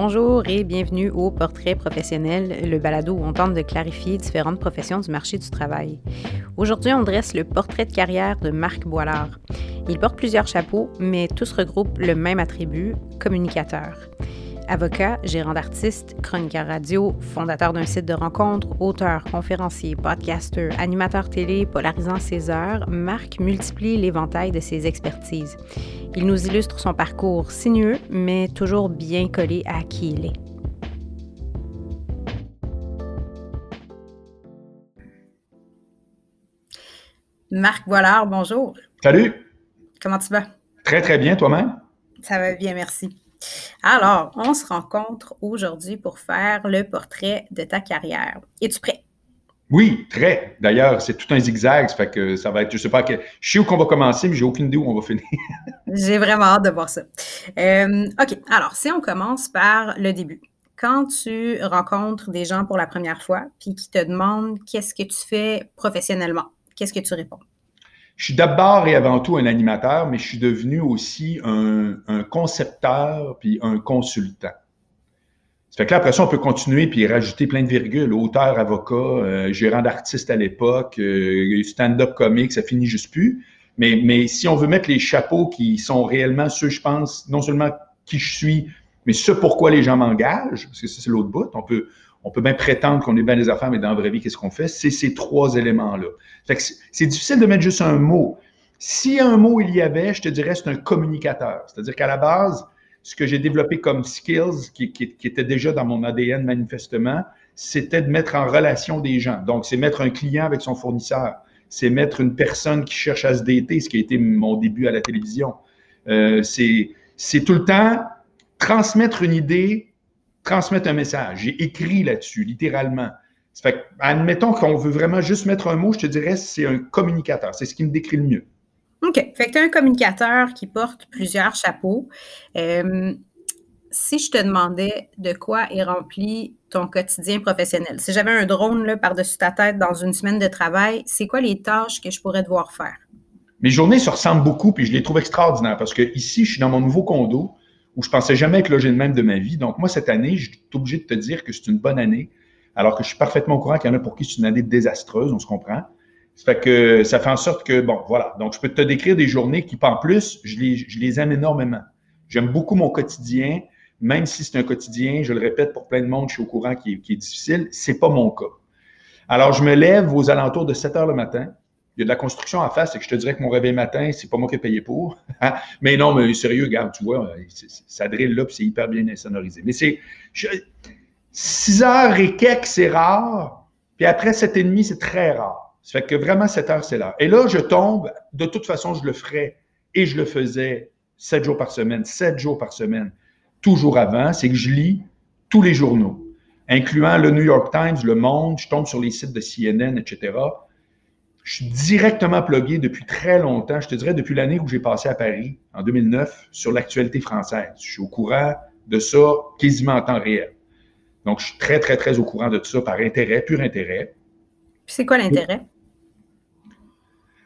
Bonjour et bienvenue au Portrait professionnel, le balado où on tente de clarifier différentes professions du marché du travail. Aujourd'hui, on dresse le portrait de carrière de Marc Boilard. Il porte plusieurs chapeaux, mais tous regroupent le même attribut, communicateur. Avocat, gérant d'artiste, chroniqueur radio, fondateur d'un site de rencontres, auteur, conférencier, podcaster, animateur télé, polarisant ses heures, Marc multiplie l'éventail de ses expertises. Il nous illustre son parcours sinueux, mais toujours bien collé à qui il est. Marc Boilard, bonjour. Salut. Comment tu vas? Très, très bien, toi-même? Ça va bien, merci. Alors, on se rencontre aujourd'hui pour faire le portrait de ta carrière. Es-tu prêt? Oui, très. D'ailleurs, c'est tout un zigzag, ça fait que ça va être, je sais pas, que, je sais où qu'on va commencer, mais j'ai aucune idée où on va finir. j'ai vraiment hâte de voir ça. Euh, OK, alors, si on commence par le début. Quand tu rencontres des gens pour la première fois, puis qui te demandent qu'est-ce que tu fais professionnellement, qu'est-ce que tu réponds? Je suis d'abord et avant tout un animateur, mais je suis devenu aussi un, concepteur puis un consultant. Ça fait que là, après ça, on peut continuer puis rajouter plein de virgules. Auteur, avocat, euh, gérant d'artiste à l'époque, euh, stand-up comique, ça finit juste plus. Mais, si on veut mettre les chapeaux qui sont réellement ceux, je pense, non seulement qui je suis, mais ce pourquoi les gens m'engagent, parce que c'est l'autre bout, on peut, on peut bien prétendre qu'on est bien des affaires, mais dans la vraie vie, qu'est-ce qu'on fait? C'est ces trois éléments-là. C'est difficile de mettre juste un mot. Si un mot il y avait, je te dirais, c'est un communicateur. C'est-à-dire qu'à la base, ce que j'ai développé comme skills, qui, était déjà dans mon ADN manifestement, c'était de mettre en relation des gens. Donc, c'est mettre un client avec son fournisseur. C'est mettre une personne qui cherche à se dater, ce qui a été mon début à la télévision. Euh, c'est tout le temps transmettre une idée transmettre un message. J'ai écrit là-dessus, littéralement. Ça fait admettons qu'on veut vraiment juste mettre un mot, je te dirais, c'est un communicateur. C'est ce qui me décrit le mieux. OK. Fait que tu es un communicateur qui porte plusieurs chapeaux. Euh, si je te demandais de quoi est rempli ton quotidien professionnel, si j'avais un drone par-dessus ta tête dans une semaine de travail, c'est quoi les tâches que je pourrais devoir faire? Mes journées se ressemblent beaucoup, puis je les trouve extraordinaires parce que ici, je suis dans mon nouveau condo où je pensais jamais être logé de même de ma vie. Donc, moi, cette année, je suis obligé de te dire que c'est une bonne année, alors que je suis parfaitement au courant qu'il y en a pour qui c'est une année désastreuse, on se comprend. Ça fait que ça fait en sorte que, bon, voilà. Donc, je peux te décrire des journées qui, en plus, je les, aime énormément. J'aime beaucoup mon quotidien, même si c'est un quotidien, je le répète pour plein de monde, je suis au courant qui est difficile. C'est pas mon cas. Alors, je me lève aux alentours de 7 heures le matin il y a de la construction à faire, c'est que je te dirais que mon réveil matin, c'est pas moi qui ai payé pour. Mais non, mais sérieux, regarde, tu vois, ça drille là, puis c'est hyper bien insonorisé. Mais c'est 6 heures et quelques, c'est rare. Puis après 7 et demi, c'est très rare. Ça fait que vraiment 7 heures, c'est là. Et là, je tombe, de toute façon, je le ferais et je le faisais 7 jours par semaine, 7 jours par semaine, toujours avant, c'est que je lis tous les journaux, incluant le New York Times, Le Monde, je tombe sur les sites de CNN, etc. Je suis directement plugué depuis très longtemps, je te dirais depuis l'année où j'ai passé à Paris, en 2009, sur l'actualité française. Je suis au courant de ça quasiment en temps réel. Donc, je suis très, très, très au courant de tout ça par intérêt, pur intérêt. Puis c'est quoi l'intérêt?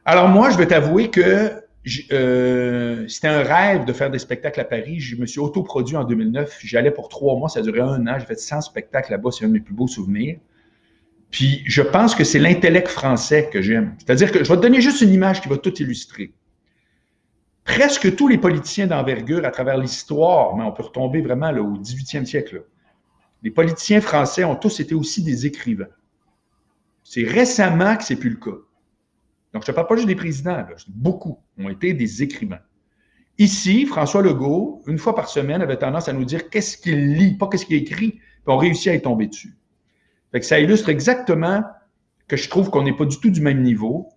Alors moi, je vais t'avouer que euh, c'était un rêve de faire des spectacles à Paris. Je me suis autoproduit en 2009. J'allais pour trois mois, ça duré un an. J'ai fait 100 spectacles là-bas, c'est un de mes plus beaux souvenirs. Puis je pense que c'est l'intellect français que j'aime. C'est-à-dire que je vais te donner juste une image qui va tout illustrer. Presque tous les politiciens d'envergure à travers l'histoire, mais on peut retomber vraiment au 18e siècle, les politiciens français ont tous été aussi des écrivains. C'est récemment que c'est plus le cas. Donc, je ne parle pas juste des présidents, beaucoup ont été des écrivains. Ici, François Legault, une fois par semaine, avait tendance à nous dire qu'est-ce qu'il lit, pas qu'est-ce qu'il écrit, puis on réussit à y tomber dessus. Fait que ça illustre exactement que je trouve qu'on n'est pas du tout du même niveau,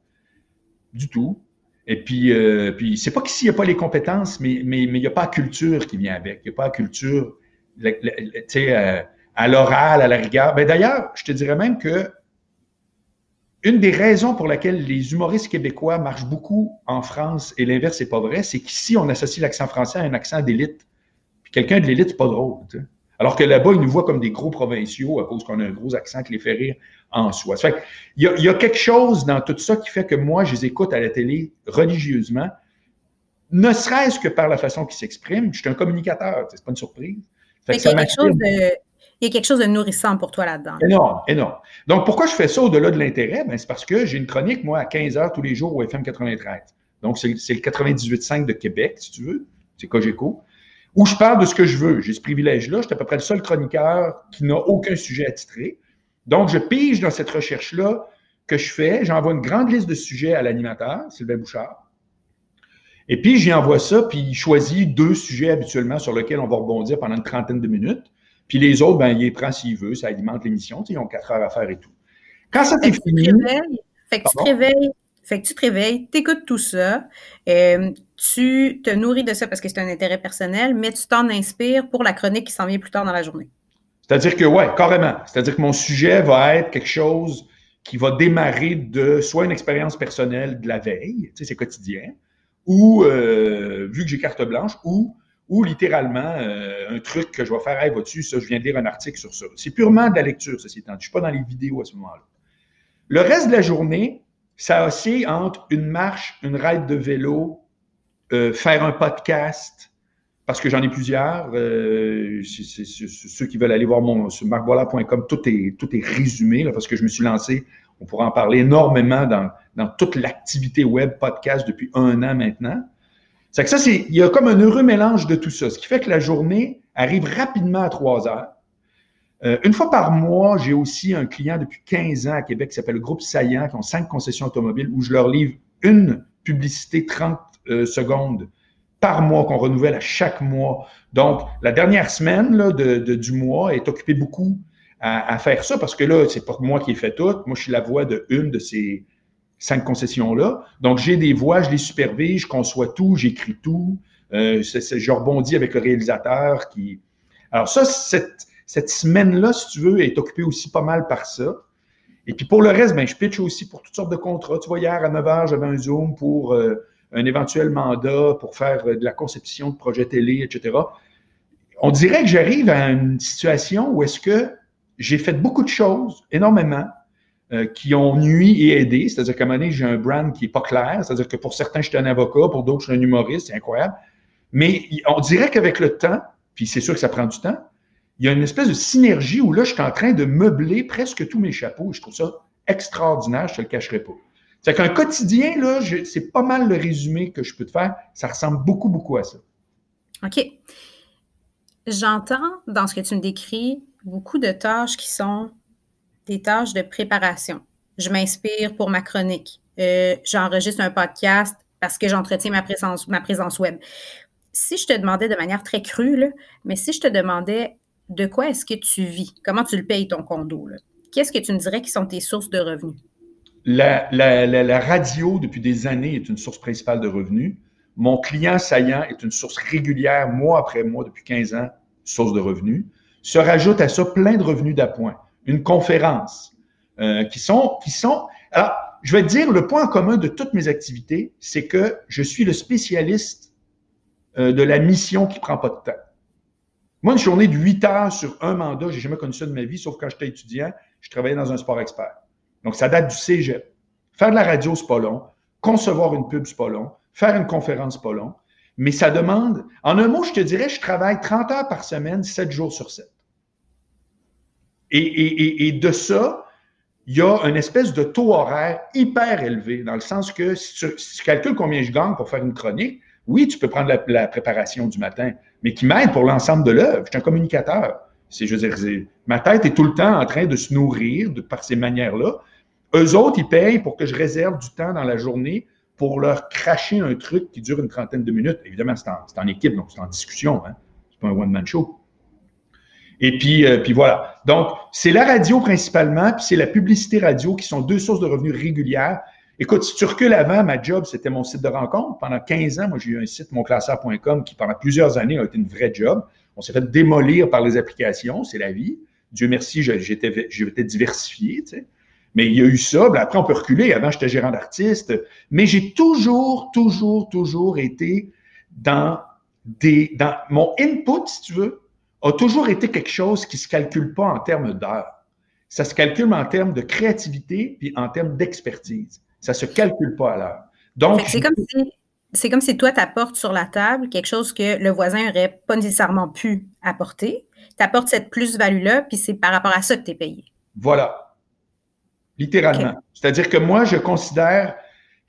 du tout. Et puis, euh, puis c'est pas qu'ici, il n'y a pas les compétences, mais il n'y a pas la culture qui vient avec. Il n'y a pas la culture, euh, à l'oral, à la rigueur. Ben, D'ailleurs, je te dirais même que une des raisons pour laquelle les humoristes québécois marchent beaucoup en France et l'inverse n'est pas vrai, c'est qu'ici, on associe l'accent français à un accent d'élite. Puis quelqu'un de l'élite, c'est pas drôle. Alors que là-bas, ils nous voient comme des gros provinciaux à cause qu'on a un gros accent qui les fait rire en soi. Ça fait il, y a, il y a quelque chose dans tout ça qui fait que moi, je les écoute à la télé religieusement, ne serait-ce que par la façon qu'ils s'expriment. Je suis un communicateur, c'est pas une surprise. il, y a quelque chose de, il y a quelque chose de nourrissant pour toi là-dedans. Énorme, énorme. Donc, pourquoi je fais ça au-delà de l'intérêt? Ben, c'est parce que j'ai une chronique, moi, à 15 heures tous les jours au FM 93. Donc, c'est le 98.5 de Québec, si tu veux. C'est Cogeco. Où je parle de ce que je veux. J'ai ce privilège-là. Je suis à peu près le seul chroniqueur qui n'a aucun sujet à titrer. Donc, je pige dans cette recherche-là que je fais. J'envoie une grande liste de sujets à l'animateur, Sylvain Bouchard. Et puis, j'y envoie ça, puis il choisit deux sujets habituellement sur lesquels on va rebondir pendant une trentaine de minutes. Puis les autres, ben, il les prend s'il veut, ça alimente l'émission. Ils ont quatre heures à faire et tout. Quand ça t'est fini. Fait que tu te réveilles, fait que tu te réveilles, écoutes tout ça, euh, tu te nourris de ça parce que c'est un intérêt personnel, mais tu t'en inspires pour la chronique qui s'en vient plus tard dans la journée. C'est-à-dire que, ouais, carrément. C'est-à-dire que mon sujet va être quelque chose qui va démarrer de soit une expérience personnelle de la veille, tu sais, c'est quotidien, ou, euh, vu que j'ai carte blanche, ou, ou littéralement euh, un truc que je vais faire, hey, vas-tu, ça, je viens de lire un article sur ça. C'est purement de la lecture, ceci étant. Je ne suis pas dans les vidéos à ce moment-là. Le reste de la journée, ça oscille entre une marche, une ride de vélo, euh, faire un podcast, parce que j'en ai plusieurs. Euh, ceux qui veulent aller voir mon sur marcboilard.com, tout est, tout est résumé, parce que je me suis lancé on pourra en parler énormément dans, dans toute l'activité web podcast depuis un an maintenant. C'est que ça, c'est, il y a comme un heureux mélange de tout ça, ce qui fait que la journée arrive rapidement à trois heures. Euh, une fois par mois, j'ai aussi un client depuis 15 ans à Québec qui s'appelle le Groupe Saillant, qui ont cinq concessions automobiles, où je leur livre une publicité 30 euh, secondes par mois qu'on renouvelle à chaque mois. Donc, la dernière semaine de, du mois est occupée beaucoup à, faire ça parce que là, c'est pas moi qui ai fait tout. Moi, je suis la voix de une de ces cinq concessions-là. Donc, j'ai des voix, je les supervise, je conçois tout, j'écris tout. Euh, je rebondis avec le réalisateur qui. Alors, ça, cette, cette semaine-là, si tu veux, est occupée aussi pas mal par ça. Et puis pour le reste, ben, je pitch aussi pour toutes sortes de contrats. Tu vois, hier à 9 h, j'avais un Zoom pour euh, un éventuel mandat pour faire euh, de la conception de projets télé, etc. On dirait que j'arrive à une situation où est-ce que j'ai fait beaucoup de choses, énormément, euh, qui ont nuit et aidé. C'est-à-dire qu'à un moment donné, j'ai un brand qui n'est pas clair. C'est-à-dire que pour certains, je suis un avocat, pour d'autres, je suis un humoriste. C'est incroyable. Mais on dirait qu'avec le temps, puis c'est sûr que ça prend du temps, il y a une espèce de synergie où là, je suis en train de meubler presque tous mes chapeaux. Je trouve ça extraordinaire, je ne te le cacherai pas. C'est qu'un quotidien, là, c'est pas mal le résumé que je peux te faire. Ça ressemble beaucoup, beaucoup à ça. OK. J'entends dans ce que tu me décris beaucoup de tâches qui sont des tâches de préparation. Je m'inspire pour ma chronique. Euh, j'enregistre un podcast parce que j'entretiens ma présence, ma présence web. Si je te demandais de manière très crue, mais si je te demandais de quoi est-ce que tu vis, comment tu le payes ton condo, qu'est-ce que tu me dirais qui sont tes sources de revenus? La, radio, depuis des années, est une source principale de revenus. Mon client saillant est une source régulière, mois après mois, depuis 15 ans, source de revenus se rajoute à ça plein de revenus d'appoint. Une conférence euh, qui sont, qui sont. Alors, je vais te dire, le point en commun de toutes mes activités, c'est que je suis le spécialiste euh, de la mission qui prend pas de temps. Moi, une journée de 8 heures sur un mandat, j'ai jamais connu ça de ma vie, sauf quand j'étais étudiant, je travaillais dans un sport expert. Donc, ça date du cégep. Faire de la radio, c'est pas long. Concevoir une pub, c'est pas long. Faire une conférence, c'est pas long. Mais ça demande, en un mot, je te dirais, je travaille 30 heures par semaine, 7 jours sur 7. Et, de ça, il y a une espèce de taux horaire hyper élevé, dans le sens que si tu, calcules combien je gagne pour faire une chronique, oui, tu peux prendre la, préparation du matin, mais qui m'aide pour l'ensemble de l'œuvre. Je suis un communicateur. C'est, ma tête est tout le temps en train de se nourrir de, par ces manières-là. Eux autres, ils payent pour que je réserve du temps dans la journée pour leur cracher un truc qui dure une trentaine de minutes. Évidemment, c'est en, en, équipe, donc c'est en discussion. Hein? C'est pas un one-man show. Et puis, euh, puis voilà. Donc, c'est la radio principalement, puis c'est la publicité radio qui sont deux sources de revenus régulières. Écoute, si tu recules avant, ma job, c'était mon site de rencontre. Pendant 15 ans, moi, j'ai eu un site, monclasseur.com, qui pendant plusieurs années a été une vraie job. On s'est fait démolir par les applications, c'est la vie. Dieu merci, j'étais, j'étais diversifié. Mais il y a eu ça. après, on peut reculer. Avant, j'étais gérant d'artiste. Mais j'ai toujours, toujours, toujours été dans des, dans mon input, si tu veux, a toujours été quelque chose qui ne se calcule pas en termes d'heures. Ça se calcule en termes de créativité puis en termes d'expertise. Ça ne se calcule pas à l'heure. Donc, c'est comme si c'est comme si toi, tu apportes sur la table quelque chose que le voisin n'aurait pas nécessairement pu apporter. Tu apportes cette plus-value-là, puis c'est par rapport à ça que tu es payé. Voilà. Littéralement. C'est-à-dire que moi, je considère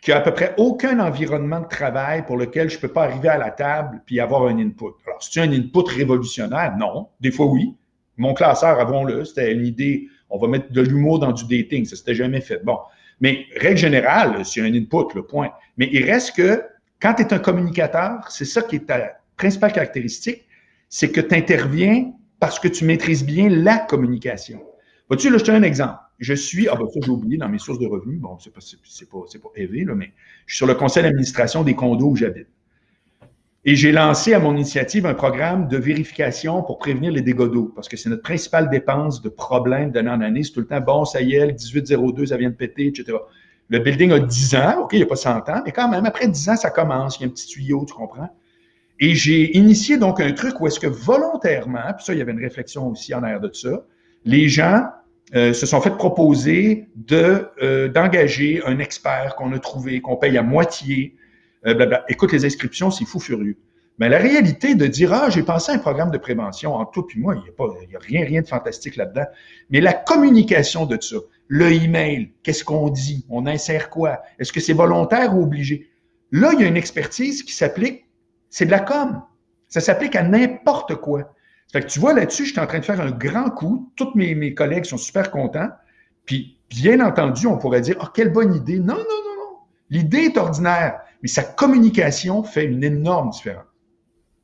qu'il n'y a à peu près aucun environnement de travail pour lequel je ne peux pas arriver à la table puis avoir un input. Alors, c'est un input révolutionnaire? Non. Des fois, oui. Mon classeur, avons-le, c'était une idée, on va mettre de l'humour dans du dating. Ça s'était jamais fait. Bon. Mais règle générale, c'est un input, le point. Mais il reste que quand tu es un communicateur, c'est ça qui est ta principale caractéristique, c'est que tu interviens parce que tu maîtrises bien la communication. Vois-tu, là, je te donne un exemple. Je suis, ah ben ça, j'ai oublié dans mes sources de revenus, bon, c'est pas, c'est pas, c'est pas là, mais je suis sur le conseil d'administration des condos où j'habite. Et j'ai lancé à mon initiative un programme de vérification pour prévenir les dégâts d'eau, parce que c'est notre principale dépense de problème d'année en année. C'est tout le temps, bon, ça y est, 1802, ça vient de péter, etc. Le building a 10 ans, OK, il n'y a pas 100 ans, mais quand même, après 10 ans, ça commence, il y a un petit tuyau, tu comprends? Et j'ai initié donc un truc où est-ce que volontairement, puis ça, il y avait une réflexion aussi en arrière de ça, les gens euh, se sont fait proposer de euh, d'engager un expert qu'on a trouvé, qu'on paye à moitié. Euh, Écoute, les inscriptions, c'est fou furieux. Mais la réalité de dire ah j'ai pensé à un programme de prévention en tout puis moi il n'y a pas il y a rien rien de fantastique là-dedans. Mais la communication de ça, le email, qu'est-ce qu'on dit, on insère quoi, est-ce que c'est volontaire ou obligé? Là il y a une expertise qui s'applique, c'est de la com. Ça s'applique à n'importe quoi. Fait que tu vois, là-dessus, je suis en train de faire un grand coup. Tous mes, collègues sont super contents. Puis, bien entendu, on pourrait dire, oh, quelle bonne idée. Non, non, non, non. L'idée est ordinaire, mais sa communication fait une énorme différence.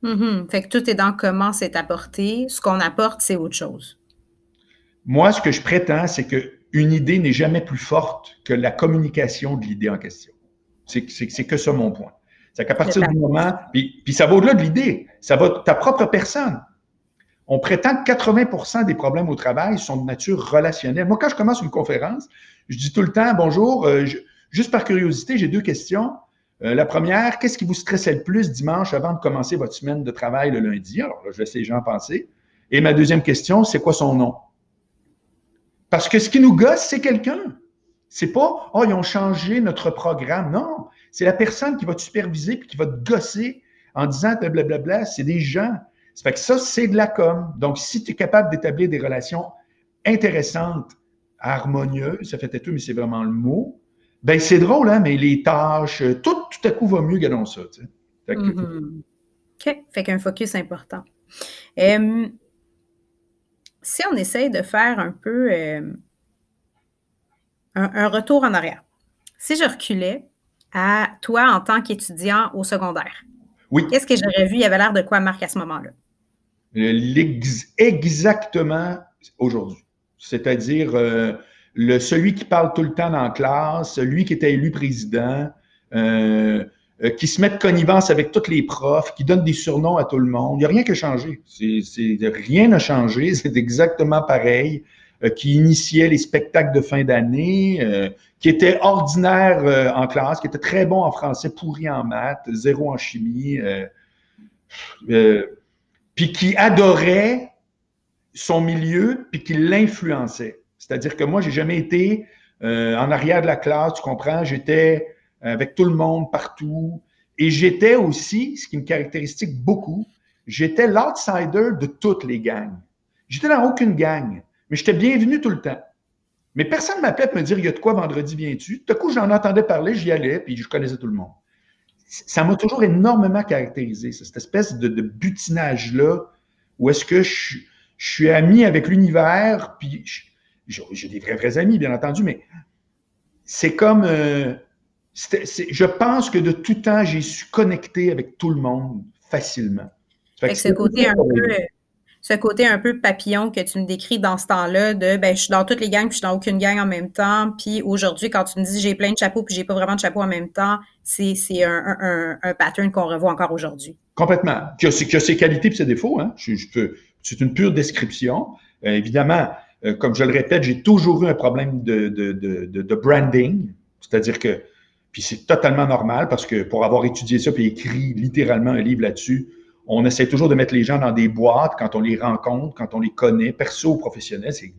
Mm-hmm. Fait que tout est dans comment c'est apporté. Ce qu'on apporte, c'est autre chose. Moi, ce que je prétends, c'est qu'une idée n'est jamais plus forte que la communication de l'idée en question. C'est que ça mon point. C'est qu'à partir du moment, puis, puis ça va au-delà de l'idée, ça va ta propre personne. On prétend que 80 des problèmes au travail sont de nature relationnelle. Moi, quand je commence une conférence, je dis tout le temps, bonjour, euh, juste par curiosité, j'ai deux questions. Euh, la première, qu'est-ce qui vous stressait le plus dimanche avant de commencer votre semaine de travail le lundi? Alors là, je laisse les gens penser. Et ma deuxième question, c'est quoi son nom? Parce que ce qui nous gosse, c'est quelqu'un. C'est pas, oh, ils ont changé notre programme. Non, c'est la personne qui va te superviser puis qui va te gosser en disant blablabla. C'est des gens. Ça fait que ça, c'est de la com. Donc, si tu es capable d'établir des relations intéressantes, harmonieuses, ça fait tout, mais c'est vraiment le mot, ben c'est drôle, hein, mais les tâches, tout, tout à coup va mieux, gardons ça. Tu sais. fait mm-hmm. OK. Fait qu'un focus important. si on essaye de faire un peu un, un, retour en arrière, si je reculais à toi en tant qu'étudiant au secondaire, oui. qu'est-ce que j'aurais vu? Il y avait l'air de quoi, Marc, à ce moment-là? exactement aujourd'hui. C'est-à-dire euh, le, celui qui parle tout le temps dans la classe, celui qui était élu président, euh, euh, qui se met de connivence avec tous les profs, qui donne des surnoms à tout le monde. Il n'y a rien qui a changé. Rien n'a changé. C'est exactement pareil. qui initiait les spectacles de fin d'année, qui était ordinaire en classe, qui était très bon en français, pourri en maths, zéro en chimie puis qui adorait son milieu, puis qui l'influençait. C'est-à-dire que moi, j'ai jamais été euh, en arrière de la classe, tu comprends? J'étais avec tout le monde partout. Et j'étais aussi, ce qui me caractérise beaucoup, j'étais l'outsider de toutes les gangs. J'étais dans aucune gang, mais j'étais bienvenu tout le temps. Mais personne ne m'appelait pour me dire il y a de quoi vendredi viens-tu? Tout à coup, j'en entendais parler, j'y allais, puis je connaissais tout le monde ça m'a toujours énormément caractérisé, cette espèce de, butinage-là, où est-ce que je, suis ami avec l'univers, puis j'ai des vrais, vrais amis, bien entendu, mais c'est comme... Euh, je pense que de tout temps, j'ai su connecter avec tout le monde facilement. Fait ce côté un peu ce côté un peu papillon que tu me décris dans ce temps-là de ben je suis dans toutes les gangs puis je suis dans aucune gang en même temps puis aujourd'hui quand tu me dis j'ai plein de chapeaux puis j'ai pas vraiment de chapeaux en même temps c'est un, un, un, pattern qu'on revoit encore aujourd'hui. Complètement. Qui a, qui a, ses qualités et ses défauts. Hein? Je, je c'est une pure description. Euh, évidemment, euh, comme je le répète, j'ai toujours eu un problème de, branding. C'est-à-dire que, c'est totalement normal parce que pour avoir étudié ça puis écrit littéralement un livre là-dessus, on essaie toujours de mettre les gens dans des boîtes quand on les rencontre, quand on les connaît, perso ou professionnel, c'est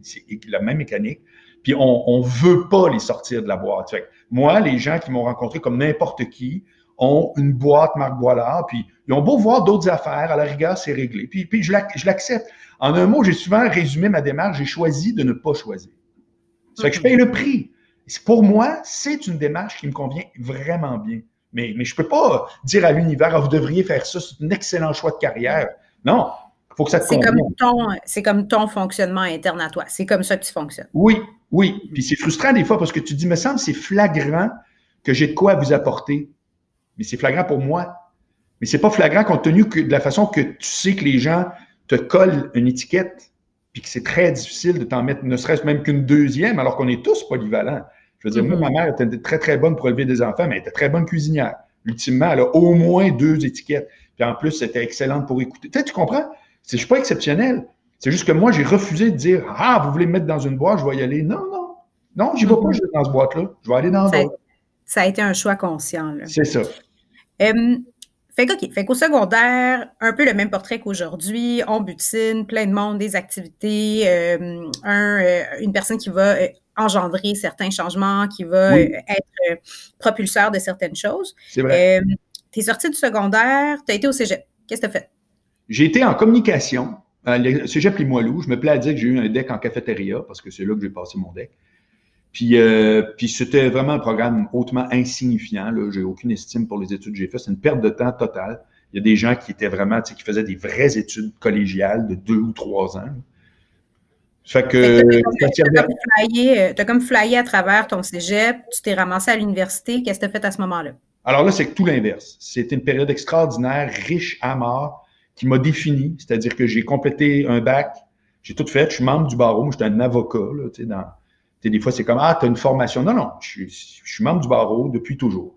la même mécanique. Puis on ne veut pas les sortir de la boîte. moi, les gens qui m'ont rencontré comme n'importe qui, ont une boîte Marc Boilard, puis ils ont beau voir d'autres affaires, à la rigueur, c'est réglé. Puis je l'accepte. En un mot, j'ai souvent résumé ma démarche, j'ai choisi de ne pas choisir. Ça fait que je paye le prix. Pour moi, c'est une démarche qui me convient vraiment bien. Mais, mais je ne peux pas dire à l'univers, ah, vous devriez faire ça, c'est un excellent choix de carrière. Non, il faut que ça te convienne. C'est comme ton fonctionnement interne à toi. C'est comme ça que tu fonctionnes. Oui, oui. Puis c'est frustrant des fois parce que tu dis, me semble, c'est flagrant que j'ai de quoi vous apporter. Mais c'est flagrant pour moi. Mais c'est pas flagrant compte tenu que de la façon que tu sais que les gens te collent une étiquette, puis que c'est très difficile de t'en mettre ne serait-ce même qu'une deuxième, alors qu'on est tous polyvalents. Je veux dire, moi, ma mère était très, très bonne pour élever des enfants, mais elle était très bonne cuisinière. Ultimement, elle a au moins deux étiquettes. Puis en plus, c'était excellente pour écouter. Tu, sais, tu comprends? Je ne suis pas exceptionnel. C'est juste que moi, j'ai refusé de dire Ah, vous voulez me mettre dans une boîte, je vais y aller. Non, non. Non, j'y vais pas mm-hmm. dans cette boîte-là. Je vais aller dans d'autres. Ça a été un choix conscient. C'est ça. Fait fait qu'au secondaire, un peu le même portrait qu'aujourd'hui, on butine, plein de monde, des activités, euh, un, euh, une personne qui va euh, engendrer certains changements, qui va être propulseur de certaines choses. C'est vrai. tu es sorti du secondaire, tu as été au cégep. Qu'est-ce que tu as fait? J'ai été en communication. Le cégep Limoilou, je me plais à dire que j'ai eu un deck en cafétéria parce que c'est là que j'ai passé mon deck. Puis, euh, puis c'était vraiment un programme hautement insignifiant. J'ai aucune estime pour les études que j'ai faites. C'est une perte de temps totale. Il y a des gens qui étaient vraiment, tu sais, qui faisaient des vraies études collégiales de deux ou trois ans. Fait que. Tu as, euh, comme flyé à travers ton cégep, tu t'es ramassé à l'université. Qu'est-ce que tu as fait à ce moment-là? Alors là, c'est tout l'inverse. C'était une période extraordinaire, riche à mort, qui m'a défini. C'est-à-dire que j'ai complété un bac, j'ai tout fait. Je suis membre du barreau, j'étais un avocat, là, tu sais, dans des fois, c'est comme Ah, tu as une formation. Non, non, je, suis membre du barreau depuis toujours.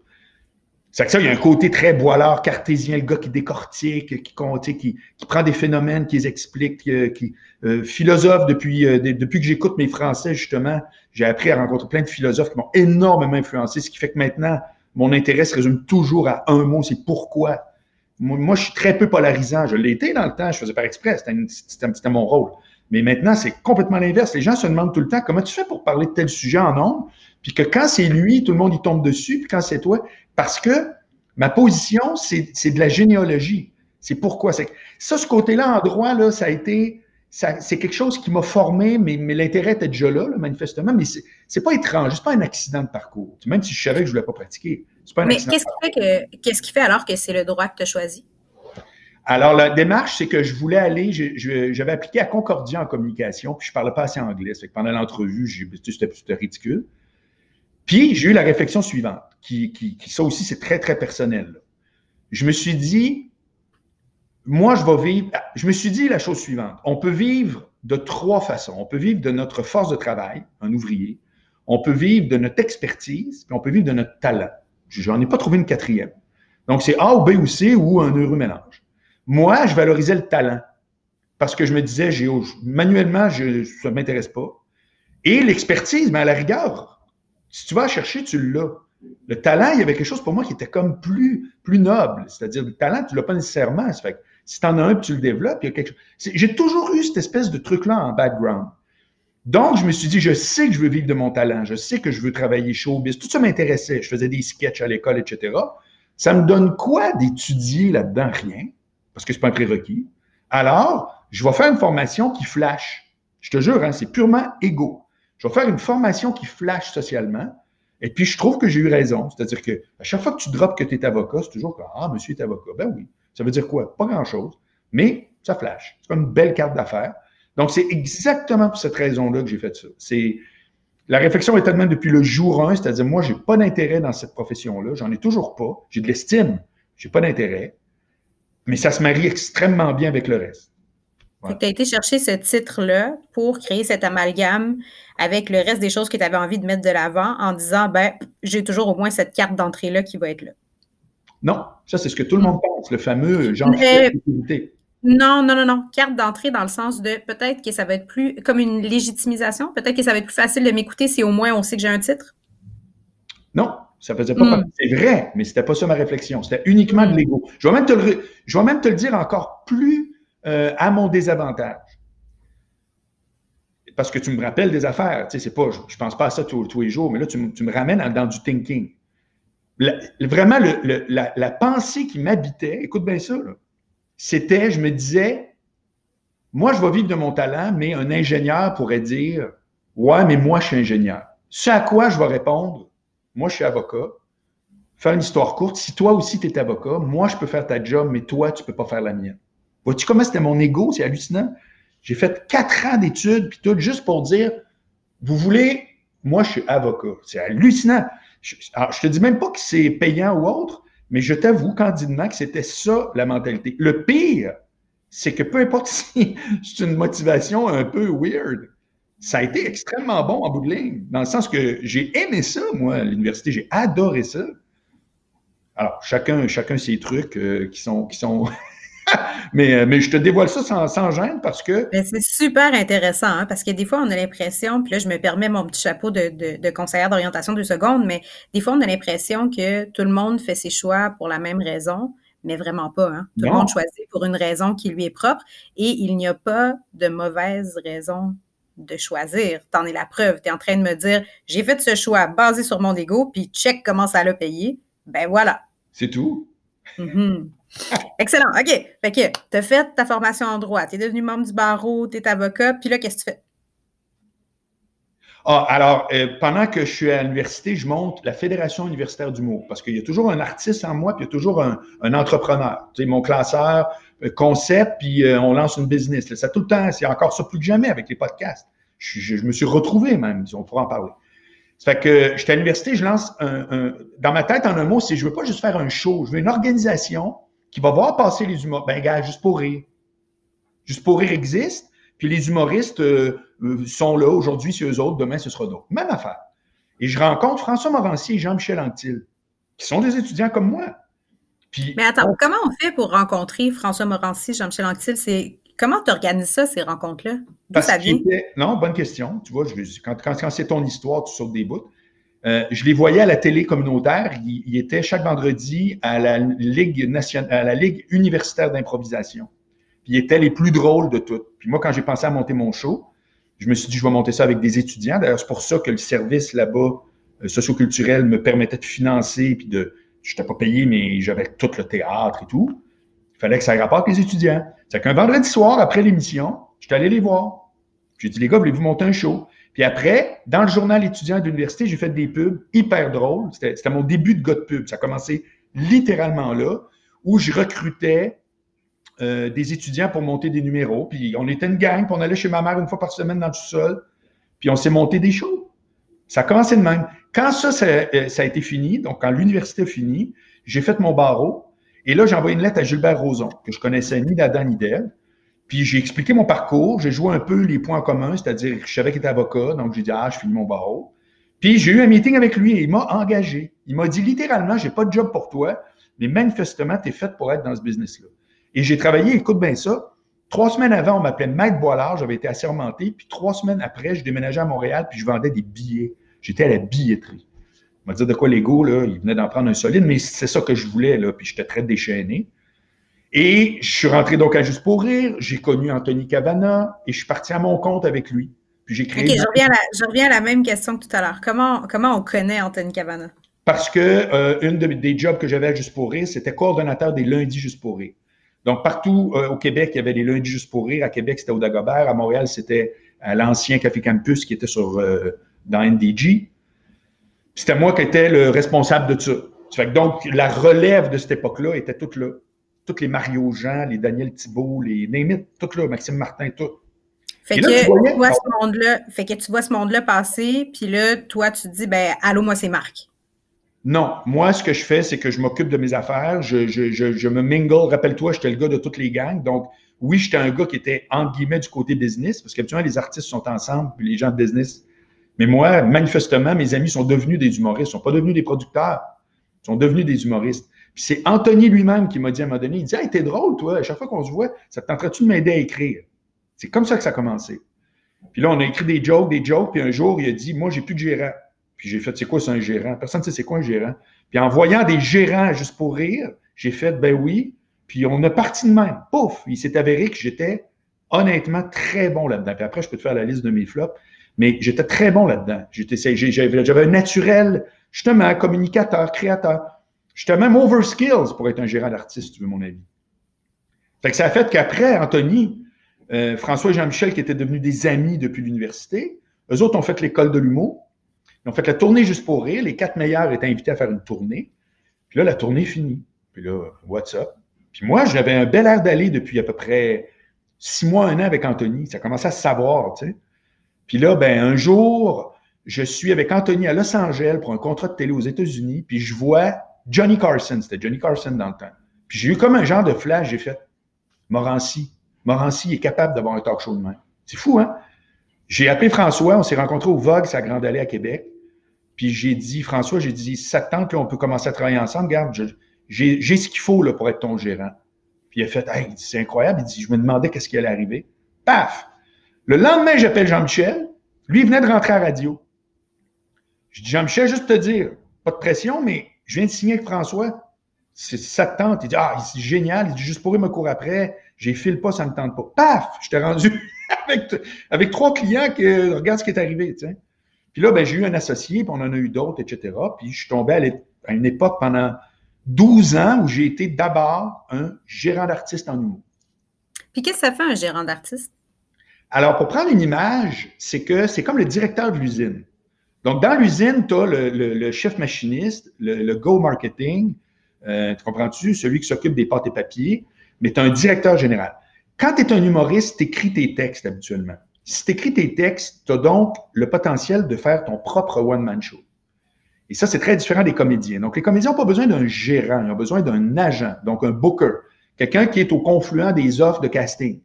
C'est que ça, il y a un côté très boilard, cartésien, le gars qui décortique, qui, qui, qui, prend des phénomènes, qui les explique, qui, euh, philosophe depuis, euh, depuis que j'écoute mes français, justement, j'ai appris à rencontrer plein de philosophes qui m'ont énormément influencé, ce qui fait que maintenant, mon intérêt se résume toujours à un mot, c'est pourquoi. Moi, je suis très peu polarisant. Je été dans le temps, je faisais par exprès, c'était mon rôle. Mais maintenant, c'est complètement l'inverse. Les gens se demandent tout le temps comment tu fais pour parler de tel sujet en nombre, puis que quand c'est lui, tout le monde y tombe dessus, puis quand c'est toi, parce que ma position, c'est de la généalogie. C'est pourquoi. Ça, ce côté-là en droit, là, ça a été, c'est quelque chose qui m'a formé, mais, mais l'intérêt était déjà là, manifestement, mais c'est pas étrange, c'est pas un accident de parcours. Même si je savais que je voulais pas pratiquer. Pas un mais qu'est-ce qui, fait que, qu'est-ce qui fait alors que c'est le droit que tu as choisi? Alors, la démarche, c'est que je voulais aller, j'avais appliqué à Concordia en communication, puis je parlais pas assez anglais. Fait que pendant l'entrevue, c'était ridicule. Puis, j'ai eu la réflexion suivante, qui, qui, ça aussi, c'est très, très personnel. Je me suis dit, moi, je vais vivre, je me suis dit la chose suivante. On peut vivre de trois façons. On peut vivre de notre force de travail, un ouvrier. On peut vivre de notre expertise, puis on peut vivre de notre talent. J'en ai pas trouvé une quatrième. Donc, c'est A ou B ou C ou un heureux mélange. Moi, je valorisais le talent parce que je me disais, j'ai, manuellement, je, ça ne m'intéresse pas. Et l'expertise, mais à la rigueur, si tu vas chercher, tu l'as. Le talent, il y avait quelque chose pour moi qui était comme plus, plus noble. C'est-à-dire, le talent, tu ne l'as pas nécessairement. fait si tu en as un tu le développes, il y a quelque chose. J'ai toujours eu cette espèce de truc-là en background. Donc, je me suis dit, je sais que je veux vivre de mon talent, je sais que je veux travailler showbiz. Tout ça m'intéressait. Je faisais des sketchs à l'école, etc. Ça me donne quoi d'étudier là-dedans? Rien parce que ce n'est pas un prérequis. Alors, je vais faire une formation qui flash. Je te jure, hein, c'est purement égo. Je vais faire une formation qui flash socialement. Et puis, je trouve que j'ai eu raison. C'est-à-dire que à chaque fois que tu drops que tu es avocat, c'est toujours comme Ah, monsieur est avocat. Ben oui. Ça veut dire quoi? Pas grand-chose. Mais ça flash. C'est comme une belle carte d'affaires. Donc, c'est exactement pour cette raison-là que j'ai fait ça. C'est. La réflexion est tellement depuis le jour 1, c'est-à-dire moi, je n'ai pas d'intérêt dans cette profession-là, j'en ai toujours pas. J'ai de l'estime, j'ai pas d'intérêt mais ça se marie extrêmement bien avec le reste. Tu as été chercher ce titre-là pour créer cet amalgame avec le reste des choses que tu avais envie de mettre de l'avant en disant, ben, j'ai toujours au moins cette carte d'entrée-là qui va être là. Non, ça, c'est ce que tout le monde pense, le fameux genre euh, Non, non, non, non. Carte d'entrée dans le sens de peut-être que ça va être plus comme une légitimisation? Peut-être que ça va être plus facile de m'écouter si au moins on sait que j'ai un titre? Non, ça faisait pas hmm. C'est vrai, mais c'était pas ça ma réflexion. C'était uniquement de hmm. l'ego. Je vais même te le, je vais même te le dire encore plus euh, à mon désavantage. Parce que tu me rappelles des affaires. Tu sais, c'est pas, je, ne pense pas à ça tous, les jours, mais là, tu, me ramènes dans du thinking. vraiment, la, pensée qui m'habitait, écoute bien ça, c'était, je me disais, moi, je vais vivre de mon talent, mais un ingénieur pourrait dire, ouais, mais moi, je suis ingénieur. Ce à quoi je vais répondre, moi, je suis avocat. Faire une histoire courte, si toi aussi, tu es avocat, moi, je peux faire ta job, mais toi, tu peux pas faire la mienne. Vois-tu comment c'était mon ego? C'est hallucinant. J'ai fait quatre ans d'études, puis tout, juste pour dire, vous voulez, moi, je suis avocat. C'est hallucinant. Alors, je te dis même pas que c'est payant ou autre, mais je t'avoue candidement que c'était ça, la mentalité. Le pire, c'est que peu importe si c'est une motivation un peu weird, ça a été extrêmement bon en bout de ligne, dans le sens que j'ai aimé ça, moi, à l'université, j'ai adoré ça. Alors, chacun, chacun ses trucs euh, qui sont, qui sont mais, euh, mais je te dévoile ça sans, sans gêne parce que. c'est super intéressant, hein, parce que des fois, on a l'impression, puis là, je me permets mon petit chapeau de, de, de conseillère d'orientation deux secondes, mais des fois, on a l'impression que tout le monde fait ses choix pour la même raison, mais vraiment pas. Hein. Tout le monde choisit pour une raison qui lui est propre et il n'y a pas de mauvaise raison de choisir. T'en es la preuve. Tu es en train de me dire, j'ai fait ce choix basé sur mon ego, puis check comment ça l'a payé. Ben voilà. C'est tout. Mm-hmm. Excellent. OK. Fait que tu as fait ta formation en droit, tu es devenu membre du barreau, tu es avocat, puis là, qu'est-ce que tu fais? Ah, alors, euh, pendant que je suis à l'université, je monte la Fédération universitaire d'humour parce qu'il y a toujours un artiste en moi, puis il y a toujours un, entrepreneur. Tu sais, mon classeur, concept, puis euh, on lance une business. Ça tout le temps, c'est encore ça plus que jamais avec les podcasts. Je, me suis retrouvé même, on pourra en parler. Ça fait que j'étais à l'université, je lance un, Dans ma tête, en un mot, c'est je veux pas juste faire un show, je veux une organisation qui va voir passer les humoristes. Ben, gars, juste pour rire. Juste pour rire existe, puis les humoristes euh, euh, sont là aujourd'hui, c'est eux autres, demain, ce sera d'autres. Même affaire. Et je rencontre François Morancier et Jean-Michel Anctil, qui sont des étudiants comme moi. Puis, Mais attends, comment on fait pour rencontrer François Morancier, Jean-Michel Anctil? C'est Comment tu organises ça, ces rencontres-là? D'où ça vient? non, bonne question. Tu vois, quand, quand, c'est ton histoire, tu sautes des bouts. Euh, je les voyais à la télé communautaire. Ils, étaient chaque vendredi à la Ligue, nationale, à la Ligue universitaire d'improvisation. Puis ils étaient les plus drôles de toutes. Puis moi, quand j'ai pensé à monter mon show, je me suis dit, je vais monter ça avec des étudiants. D'ailleurs, c'est pour ça que le service là-bas, euh, socioculturel, me permettait de financer. Puis de, je n'étais pas payé, mais j'avais tout le théâtre et tout. Il fallait que ça rapporte les étudiants. C'est qu'un vendredi soir, après l'émission, je suis allé les voir. J'ai dit, les gars, voulez-vous monter un show? Puis après, dans le journal étudiant de l'université, j'ai fait des pubs hyper drôles. C'était mon début de gars de pub. Ça a commencé littéralement là, où je recrutais euh, des étudiants pour monter des numéros. Puis on était une gang, puis on allait chez ma mère une fois par semaine dans le sous-sol. Puis on s'est monté des shows. Ça a commencé de même. Quand ça, ça, euh, ça a été fini, donc quand l'université a fini, j'ai fait mon barreau. Et là, j'ai envoyé une lettre à Gilbert Rozon, que je connaissais ni d'Adam ni d'elle. Puis j'ai expliqué mon parcours, j'ai joué un peu les points communs, c'est-à-dire je savais qu'il était avocat, donc j'ai dit ah je finis mon barreau. Puis j'ai eu un meeting avec lui et il m'a engagé. Il m'a dit littéralement j'ai pas de job pour toi, mais manifestement tu es fait pour être dans ce business-là. Et j'ai travaillé, écoute bien ça. Trois semaines avant, on m'appelait Maître Boilard, j'avais été assermenté. Puis trois semaines après, je déménageais à Montréal, puis je vendais des billets. J'étais à la billetterie. On m'a dit de quoi l'ego, là, il venait d'en prendre un solide, mais c'est ça que je voulais, là, puis j'étais très déchaîné. Et je suis rentré donc à Juste pour rire, j'ai connu Anthony Cavana et je suis parti à mon compte avec lui. Puis j'ai créé. OK, je reviens, à la, même question que tout à l'heure. Comment, comment on connaît Anthony Cavana? Parce que euh, une des jobs que j'avais à Juste pour rire, c'était coordonnateur des lundis Juste pour rire. Donc, partout euh, au Québec, il y avait les lundis Juste pour rire. À Québec, c'était au Dagobert. À Montréal, c'était à l'ancien Café Campus qui était sur, euh, dans NDG. C'était moi qui étais le responsable de ça. donc, la relève de cette époque-là était toute là tous les Mario Jean, les Daniel Thibault, les Némit, tout là, Maxime Martin, tout. Fait, que, tu vois ce monde-là, fait que tu vois ce monde-là passer, puis là, toi, tu te dis, ben, allô, moi, c'est Marc. Non, moi, ce que je fais, c'est que je m'occupe de mes affaires, je, je, je, me mingle. Rappelle-toi, j'étais le gars de toutes les gangs. Donc, oui, j'étais un gars qui était, entre guillemets, du côté business, parce qu'habituellement, les artistes sont ensemble, puis les gens de business. Mais moi, manifestement, mes amis sont devenus des humoristes, ils ne sont pas devenus des producteurs, ils sont devenus des humoristes c'est Anthony lui-même qui m'a dit à un moment donné, il dit Hey, t'es drôle, toi, à chaque fois qu'on se voit, ça te tenterait-tu de m'aider à écrire? C'est comme ça que ça a commencé. Puis là, on a écrit des jokes, des jokes, puis un jour, il a dit Moi, j'ai plus de gérant. Puis j'ai fait C'est quoi, c'est un gérant? Personne ne sait c'est quoi un gérant. Puis en voyant des gérants juste pour rire, j'ai fait Ben oui. Puis on a parti de même. Pouf! Il s'est avéré que j'étais honnêtement très bon là-dedans. Puis après, je peux te faire la liste de mes flops, mais j'étais très bon là-dedans. J'avais un naturel Justement, communicateur, créateur. J'étais même over skills pour être un gérant d'artiste, tu veux mon avis. Fait que ça a fait qu'après, Anthony, euh, François et Jean-Michel, qui étaient devenus des amis depuis l'université, eux autres ont fait l'école de l'humour. Ils ont fait la tournée juste pour rire. Les quatre meilleurs étaient invités à faire une tournée. Puis là, la tournée est finie. Puis là, what's up? Puis moi, j'avais un bel air d'aller depuis à peu près six mois, un an avec Anthony. Ça commençait à se savoir, tu sais. Puis là, ben, un jour, je suis avec Anthony à Los Angeles pour un contrat de télé aux États-Unis, puis je vois Johnny Carson. C'était Johnny Carson dans le temps. Puis j'ai eu comme un genre de flash, j'ai fait Morancy. Morancy est capable d'avoir un talk show de main. C'est fou, hein? J'ai appelé François, on s'est rencontrés au Vogue, sa grande allée à Québec. Puis j'ai dit, François, j'ai dit, ça te tente qu'on peut commencer à travailler ensemble, regarde, j'ai ce qu'il faut là, pour être ton gérant. Puis il a fait, hey, c'est incroyable. Il dit, je me demandais qu'est-ce qui allait arriver. Paf! Le lendemain, j'appelle Jean-Michel. Lui, il venait de rentrer à radio. Je dis, Jean-Michel, juste te dire, pas de pression, mais je viens de signer avec François. C'est ça te tente? Il dit, ah, c'est génial. Il dit, juste pour me court après. J'ai file pas, ça ne me tente pas. Paf! Je t'ai rendu avec, trois clients que regarde ce qui est arrivé. Puis là, ben, j'ai eu un associé, puis on en a eu d'autres, etc. Puis je suis tombé à, une époque pendant 12 ans où j'ai été d'abord un gérant d'artiste en humour. Puis qu'est-ce que ça fait un gérant d'artiste? Alors, pour prendre une image, c'est que c'est comme le directeur de l'usine. Donc, dans l'usine, tu as le, chef machiniste, le, go marketing, euh, tu comprends-tu, celui qui s'occupe des pâtes et papiers, mais tu as un directeur général. Quand tu es un humoriste, tu écris tes textes habituellement. Si tu écris tes textes, tu as donc le potentiel de faire ton propre one-man show. Et ça, c'est très différent des comédiens. Donc, les comédiens n'ont pas besoin d'un gérant, ils ont besoin d'un agent, donc un booker, quelqu'un qui est au confluent des offres de casting,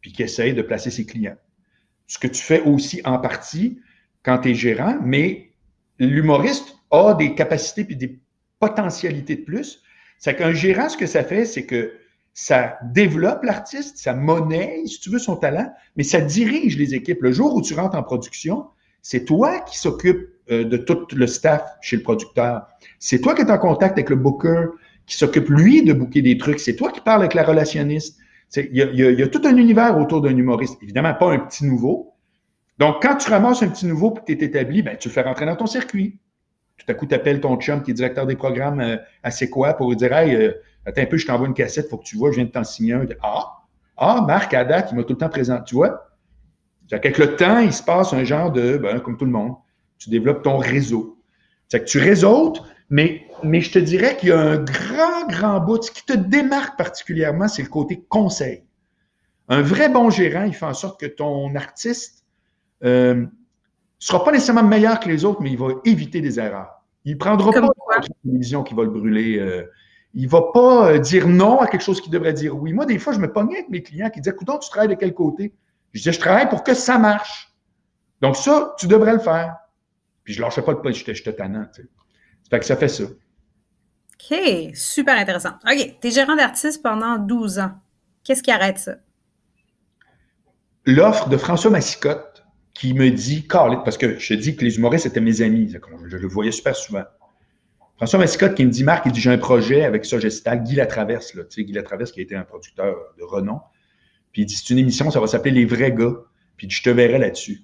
puis qui essaye de placer ses clients. Ce que tu fais aussi en partie quand tu es gérant, mais l'humoriste a des capacités puis des potentialités de plus. C'est qu'un gérant, ce que ça fait, c'est que ça développe l'artiste, ça monnaie, si tu veux, son talent, mais ça dirige les équipes. Le jour où tu rentres en production, c'est toi qui s'occupe euh, de tout le staff chez le producteur. C'est toi qui es en contact avec le booker, qui s'occupe, lui, de booker des trucs. C'est toi qui parles avec la relationniste. Il y, a tout un univers autour d'un humoriste. Évidemment, pas un petit nouveau. Donc, quand tu ramasses un petit nouveau et que tu es établi, ben, tu le fais rentrer dans ton circuit. Tout à coup, tu appelles ton chum qui est directeur des programmes euh, à C'est quoi pour lui dire Hey, euh, Attends un peu, je t'envoie une cassette, il faut que tu vois, je viens de t'en signer un. Ah, ah, Marc, à date, il m'a tout le temps présent. Tu vois? Avec le temps, il se passe un genre de, ben, comme tout le monde, tu développes ton réseau. C'est que tu réseautes, mais, mais je te dirais qu'il y a un grand, grand bout. Ce qui te démarque particulièrement, c'est le côté conseil. Un vrai bon gérant, il fait en sorte que ton artiste ne euh, sera pas nécessairement meilleur que les autres, mais il va éviter des erreurs. Il ne prendra pas la télévision qui va le brûler. Euh, il ne va pas euh, dire non à quelque chose qu'il devrait dire oui. Moi, des fois, je me pognais avec mes clients qui disaient Écoute, tu travailles de quel côté Je disais Je travaille pour que ça marche. Donc, ça, tu devrais le faire. Puis, je ne lâchais pas le pas, j'étais tannant. Tu sais. Fait que ça fait ça. OK, super intéressant. OK, tu es gérant d'artiste pendant 12 ans. Qu'est-ce qui arrête ça? L'offre de François Massicotte qui me dit, parce que je dis que les humoristes étaient mes amis, je le voyais super souvent. François Massicotte qui me dit, Marc, il dit, j'ai un projet avec ça, Gestal, Guy Latraverse, là, tu sais, Guy Latraverse qui a été un producteur de renom. Puis il dit, c'est une émission, ça va s'appeler Les vrais gars. Puis je te verrai là-dessus.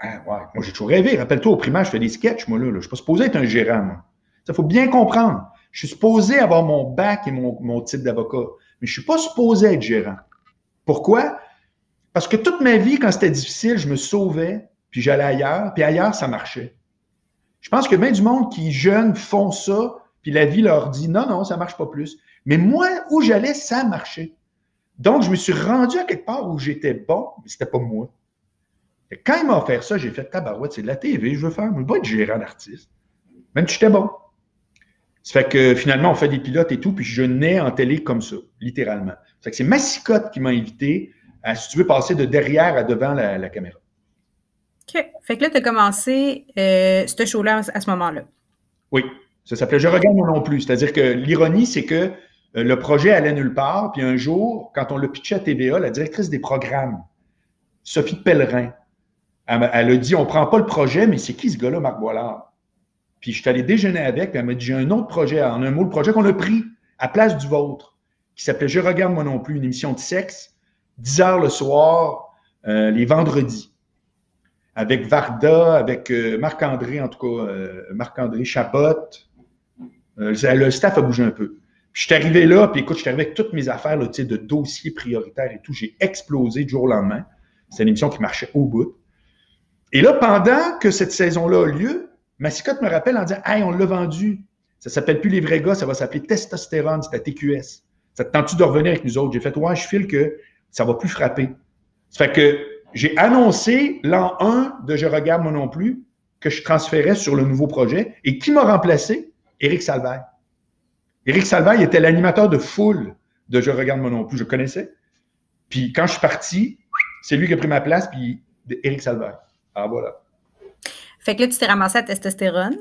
Ah, ouais. Moi, j'ai toujours rêvé. Rappelle-toi, au primaire, je fais des sketchs, moi, là. Je suis pas supposé être un gérant, moi. Ça, faut bien comprendre. Je suis supposé avoir mon bac et mon, titre d'avocat. Mais je suis pas supposé être gérant. Pourquoi? Parce que toute ma vie, quand c'était difficile, je me sauvais, puis j'allais ailleurs, puis ailleurs, ça marchait. Je pense que bien du monde qui, jeunes, font ça, puis la vie leur dit non, non, ça marche pas plus. Mais moi, où j'allais, ça marchait. Donc, je me suis rendu à quelque part où j'étais bon, mais c'était pas moi. Quand il m'a offert ça, j'ai fait tabarouette, c'est de la TV, je veux faire, je veux pas être gérant d'artiste. Même si j'étais bon. Ça fait que finalement, on fait des pilotes et tout, puis je nais en télé comme ça, littéralement. Ça fait que c'est Massicotte qui m'a invité à, si tu veux, passer de derrière à devant la caméra. OK. Fait que là, tu as commencé euh, ce show-là à ce moment-là. Oui. Ça s'appelait Je regarde moi non plus. C'est-à-dire que l'ironie, c'est que euh, le projet allait nulle part. Puis un jour, quand on le pitché à TVA, la directrice des programmes, Sophie Pellerin, elle, a dit On prend pas le projet, mais c'est qui ce gars-là, Marc Boilard Puis je suis allé déjeuner avec, puis elle m'a dit J'ai un autre projet, en un mot, le projet qu'on a pris à place du vôtre, qui s'appelait Je regarde moi non plus, une émission de sexe, 10 heures le soir, euh, les vendredis. avec Varda, avec euh, Marc-André, en tout cas, euh, Marc-André Chabot. le staff a bougé un peu. Puis je suis arrivé là, puis écoute, je suis arrivé avec toutes mes affaires là, de dossiers prioritaires et tout. J'ai explosé du jour au lendemain. C'est une émission qui marchait au bout. Et là, pendant que cette saison-là a lieu, Massicotte me rappelle en disant Hey, on l'a vendu. Ça s'appelle plus les vrais gars, ça va s'appeler testostérone, c'est à TQS. Ça te tente-tu de revenir avec nous autres? J'ai fait Ouais, je file que ça va plus frapper. Ça fait que j'ai annoncé l'an 1 de Je regarde moi non plus que je transférais sur le nouveau projet. Et qui m'a remplacé? Éric Salvaire. Éric Salvaire était l'animateur de foule de Je regarde moi non plus. Je connaissais. Puis quand je suis parti, c'est lui qui a pris ma place, puis Éric Salvaire. Ah, voilà. Fait que là, tu t'es ramassé à testostérone.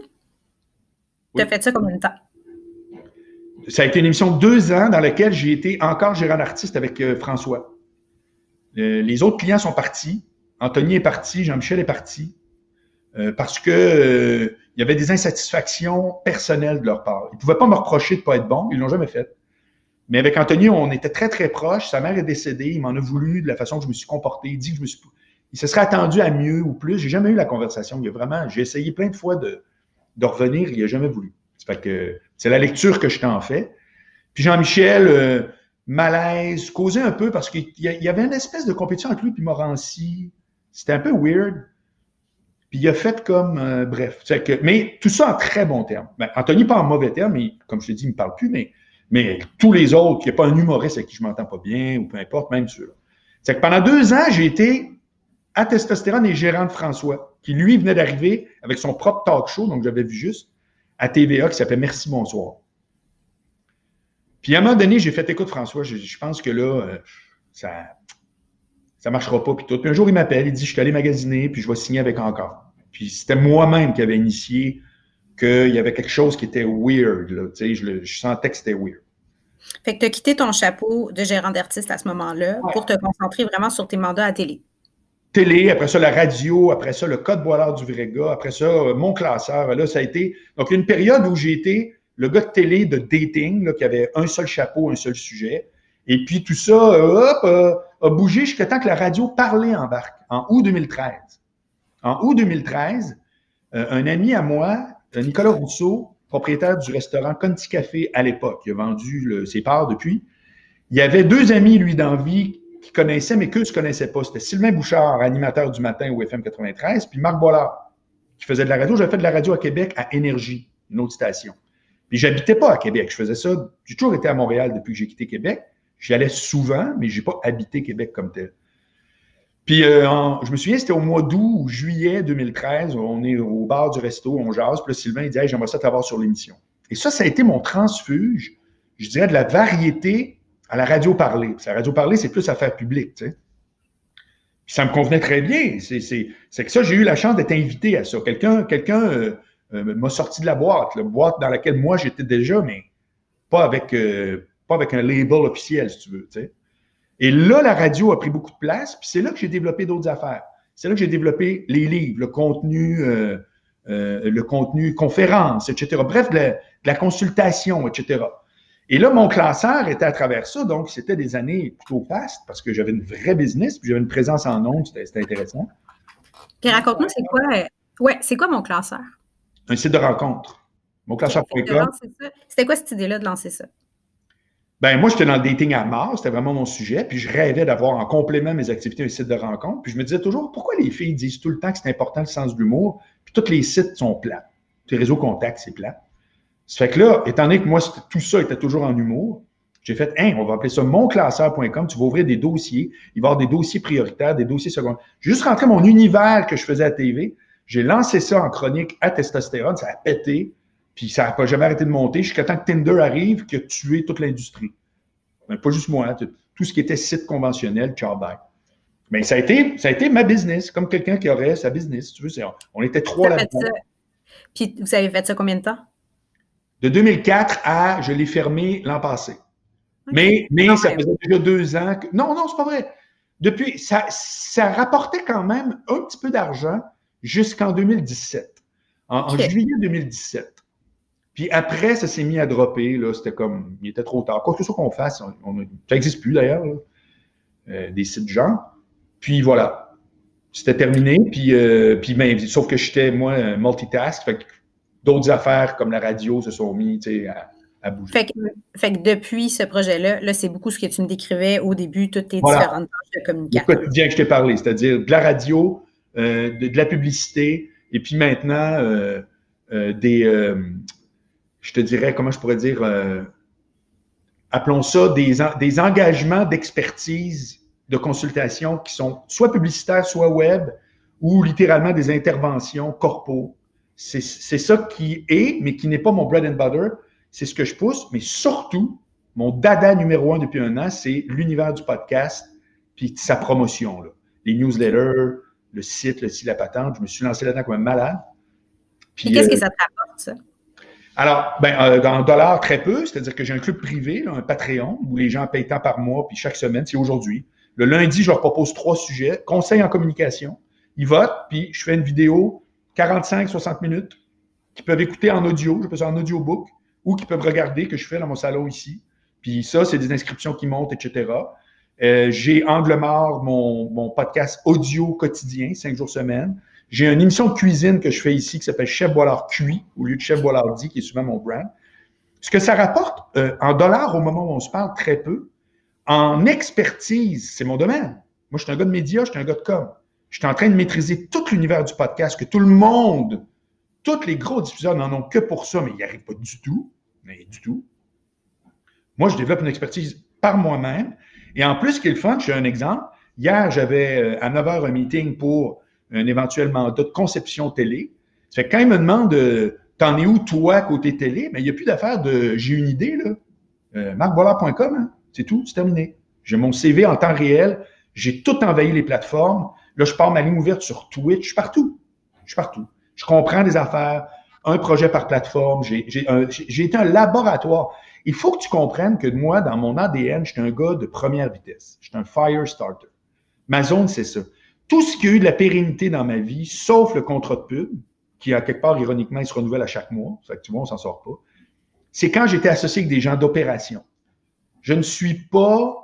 Tu as fait ça combien de temps? Ça a été une émission de deux ans dans laquelle j'ai été encore gérant d'artiste avec euh, François. Euh, les autres clients sont partis. Anthony est parti, Jean-Michel est parti. Euh, parce que il y avait des insatisfactions personnelles de leur part. Ils ne pouvaient pas me reprocher de ne pas être bon, ils ne l'ont jamais fait. Mais avec Anthony, on était très, très proches. Sa mère est décédée, il m'en a voulu de la façon que je me suis comporté. Il dit que je me suis il se serait attendu à mieux ou plus. J'ai jamais eu la conversation. Il a vraiment, j'ai essayé plein de fois de, de revenir, il n'a jamais voulu. que c'est la lecture que je t'en fais. Puis Jean-Michel, euh, malaise, causait un peu parce qu'il y avait une espèce de compétition entre lui et Morancy. C'était un peu weird. Puis il a fait comme, euh, bref. Que, mais tout ça en très bon terme. Ben, Anthony, pas en mauvais terme, mais comme je t'ai dit, il ne me parle plus, mais, mais tous les autres, il n'y a pas un humoriste avec qui je m'entends pas bien, ou peu importe, même ceux-là. C'est que pendant deux ans, j'ai été à Testostérone et gérant de François, qui lui venait d'arriver avec son propre talk show, donc j'avais vu juste, à TVA, qui s'appelait Merci Bonsoir. Puis à un moment donné, j'ai fait écoute François, je, pense que là, euh, ça ça marchera pas, puis tout. Puis un jour, il m'appelle, il dit, je suis allé magasiner, puis je vais signer avec encore. Puis c'était moi-même qui avait initié qu'il y avait quelque chose qui était weird, là, je, je sentais que c'était weird. Fait que tu as quitté ton chapeau de gérant d'artiste à ce moment-là pour te concentrer vraiment sur tes mandats à télé télé, après ça la radio, après ça le code boilard du vrai gars, après ça euh, mon classeur. Là, ça a été donc une période où j'ai été le gars de télé de dating, là, qui avait un seul chapeau, un seul sujet. Et puis tout ça, euh, hop, euh, a bougé jusqu'à temps que la radio parlait en barque, en août 2013. En août 2013, un ami à moi, Nicolas Rousseau, propriétaire du restaurant Conti Café à l'époque, il a vendu ses parts depuis. Il y avait deux amis, lui, d'envie, qui connaissaient, mais qu'eux ne connaissaient pas. C'était Sylvain Bouchard, animateur du matin au FM 93, puis Marc Bollard, qui faisait de la radio. J'avais fait de la radio à Québec à Énergie, une autre station. Puis j'habitais pas à Québec. Je faisais ça. J'ai toujours été à Montréal depuis que j'ai quitté Québec. J'y allais souvent, mais j'ai pas habité Québec comme tel. Puis euh, je me souviens, c'était au mois d'août ou juillet 2013. On est au bar du resto, on jase. Puis là, Sylvain, il dit J'aimerais ça t'avoir sur l'émission. Et ça, ça a été mon transfuge, je dirais, de la variété à la radio parlée. La radio parlée, c'est plus affaire publique, ça me convenait très bien. C'est que ça, j'ai eu la chance d'être invité à ça. Quelqu'un quelqu'un euh, euh, m'a sorti de la boîte, la boîte dans laquelle moi j'étais déjà, mais pas avec, euh, un label officiel, si tu veux. Et là, la radio a pris beaucoup de place, puis c'est là que j'ai développé d'autres affaires. C'est là que j'ai développé les livres, le contenu, le contenu conférence, etc. Bref, de la consultation, etc. Et là, mon classeur était à travers ça, donc c'était des années plutôt fastes parce que j'avais une vraie business, puis j'avais une présence en ondes, c'était intéressant. Puis raconte-moi, c'est quoi, euh, ouais, c'est quoi mon classeur? Un site de rencontre. Mon classeur.com. C'était quoi cette idée-là de lancer ça? Ben, moi, j'étais dans le dating à mort, c'était vraiment mon sujet, puis je rêvais d'avoir en complément mes activités un site de rencontre. Puis je me disais toujours, pourquoi les filles disent tout le temps que c'est important le sens de l'humour, puis tous les sites sont plats. Les réseaux contacts, c'est plat. Ça fait que là, étant donné que moi, tout ça était toujours en humour, j'ai fait, hein, on va appeler ça monclasseur.com. Tu vas ouvrir des dossiers. Il va y avoir des dossiers prioritaires, des dossiers secondaires. J'ai juste rentré mon univers que je faisais à TV. J'ai lancé ça en chronique à testostérone. Ça a pété. Puis ça n'a pas jamais arrêté de monter jusqu'à temps que Tinder arrive, qui a tué toute l'industrie. Ben, pas juste moi, hein, tout ce qui était site conventionnel, bye. Mais ça a été, ça a été ma business, comme quelqu'un qui aurait sa business. Tu veux, on était trois là-dedans. Puis vous avez fait ça combien de temps? De 2004 à, je l'ai fermé l'an passé. Mais, mais ça faisait déjà deux ans que. Non, non, c'est pas vrai. Depuis, ça, ça rapportait quand même un petit peu d'argent jusqu'en 2017. En, juillet 2017. Puis après, ça s'est mis à dropper. Là, c'était comme, il était trop tard. Quoi que ce soit qu'on fasse, ça n'existe plus d'ailleurs, euh, des sites genre. Puis voilà. C'était terminé, puis, euh, puis ben, sauf que j'étais, moi, multitask, fait que d'autres affaires comme la radio se sont mis à, à bouger. Fait que, fait que, depuis ce projet-là, là, c'est beaucoup ce que tu me décrivais au début, toutes tes différentes tâches de communication. Le quotidien que je t'ai parlé, c'est-à-dire de la radio, euh, de, la publicité, et puis maintenant, euh, euh, des, je te dirais, comment je pourrais dire, appelons ça des, des engagements d'expertise de consultation qui sont soit publicitaires, soit web, ou littéralement des interventions corpo. C'est ça qui est, mais qui n'est pas mon bread and butter. C'est ce que je pousse, mais surtout, mon dada numéro un depuis un an, c'est l'univers du podcast, puis sa promotion. Là. Les newsletters, le site, le site La Patente. Je me suis lancé là-dedans comme un malade. Puis, qu'est-ce que euh, ça te rapporte, ça? Alors, ben, euh, en dollars, très peu. C'est-à-dire que j'ai un club privé, un Patreon, où les gens payent tant par mois, puis chaque semaine, c'est aujourd'hui. Le lundi, je leur propose trois sujets. Conseil en communication. Ils votent, puis je fais une vidéo 45-60 minutes qu'ils peuvent écouter en audio, je peux ça en audiobook, ou qu'ils peuvent regarder que je fais dans mon salon ici. Puis ça, c'est des inscriptions qui montent, etc. Euh, j'ai Angle mon, podcast audio quotidien, cinq jours semaine. J'ai une émission de cuisine que je fais ici qui s'appelle Chef Boilard Cuit au lieu de Chef Boilard Dit, qui est souvent mon brand. Ce que ça rapporte euh, en dollars au moment où on se parle, très peu. En expertise, c'est mon domaine. Moi, je suis un gars de médias, je suis un gars de com. Je suis en train de maîtriser tout l'univers du podcast, que tout le monde, tous les gros diffuseurs n'en ont que pour ça, mais ils n'y arrivent pas du tout. Mais du tout. Moi, je développe une expertise par moi-même. Et en plus, ce qui est le fun, je un exemple. Hier, j'avais euh, à 9 h un meeting pour un éventuel mandat de conception télé. Ça fait quand ils me demandent euh, T'en es où, toi, côté télé? Mais il n'y a plus d'affaire de j'ai une idée, là. Euh, hein? c'est tout, c'est terminé. J'ai mon CV en temps réel. J'ai tout envahi les plateformes. Là, je pars ma ligne ouverte sur Twitch. Je suis partout. Je suis partout. Je comprends des affaires. Un projet par plateforme. J'ai été un laboratoire. Il faut que tu comprennes que moi, dans mon ADN, je suis un gars de première vitesse. Je suis un fire starter. Ma zone, c'est ça. Tout ce qui a eu de la pérennité dans ma vie, sauf le contrat de pub, qui, à quelque part, ironiquement, il se renouvelle à chaque mois. Ça fait que tu vois, on s'en sort pas. C'est quand j'étais associé avec des gens d'opération. Je ne suis pas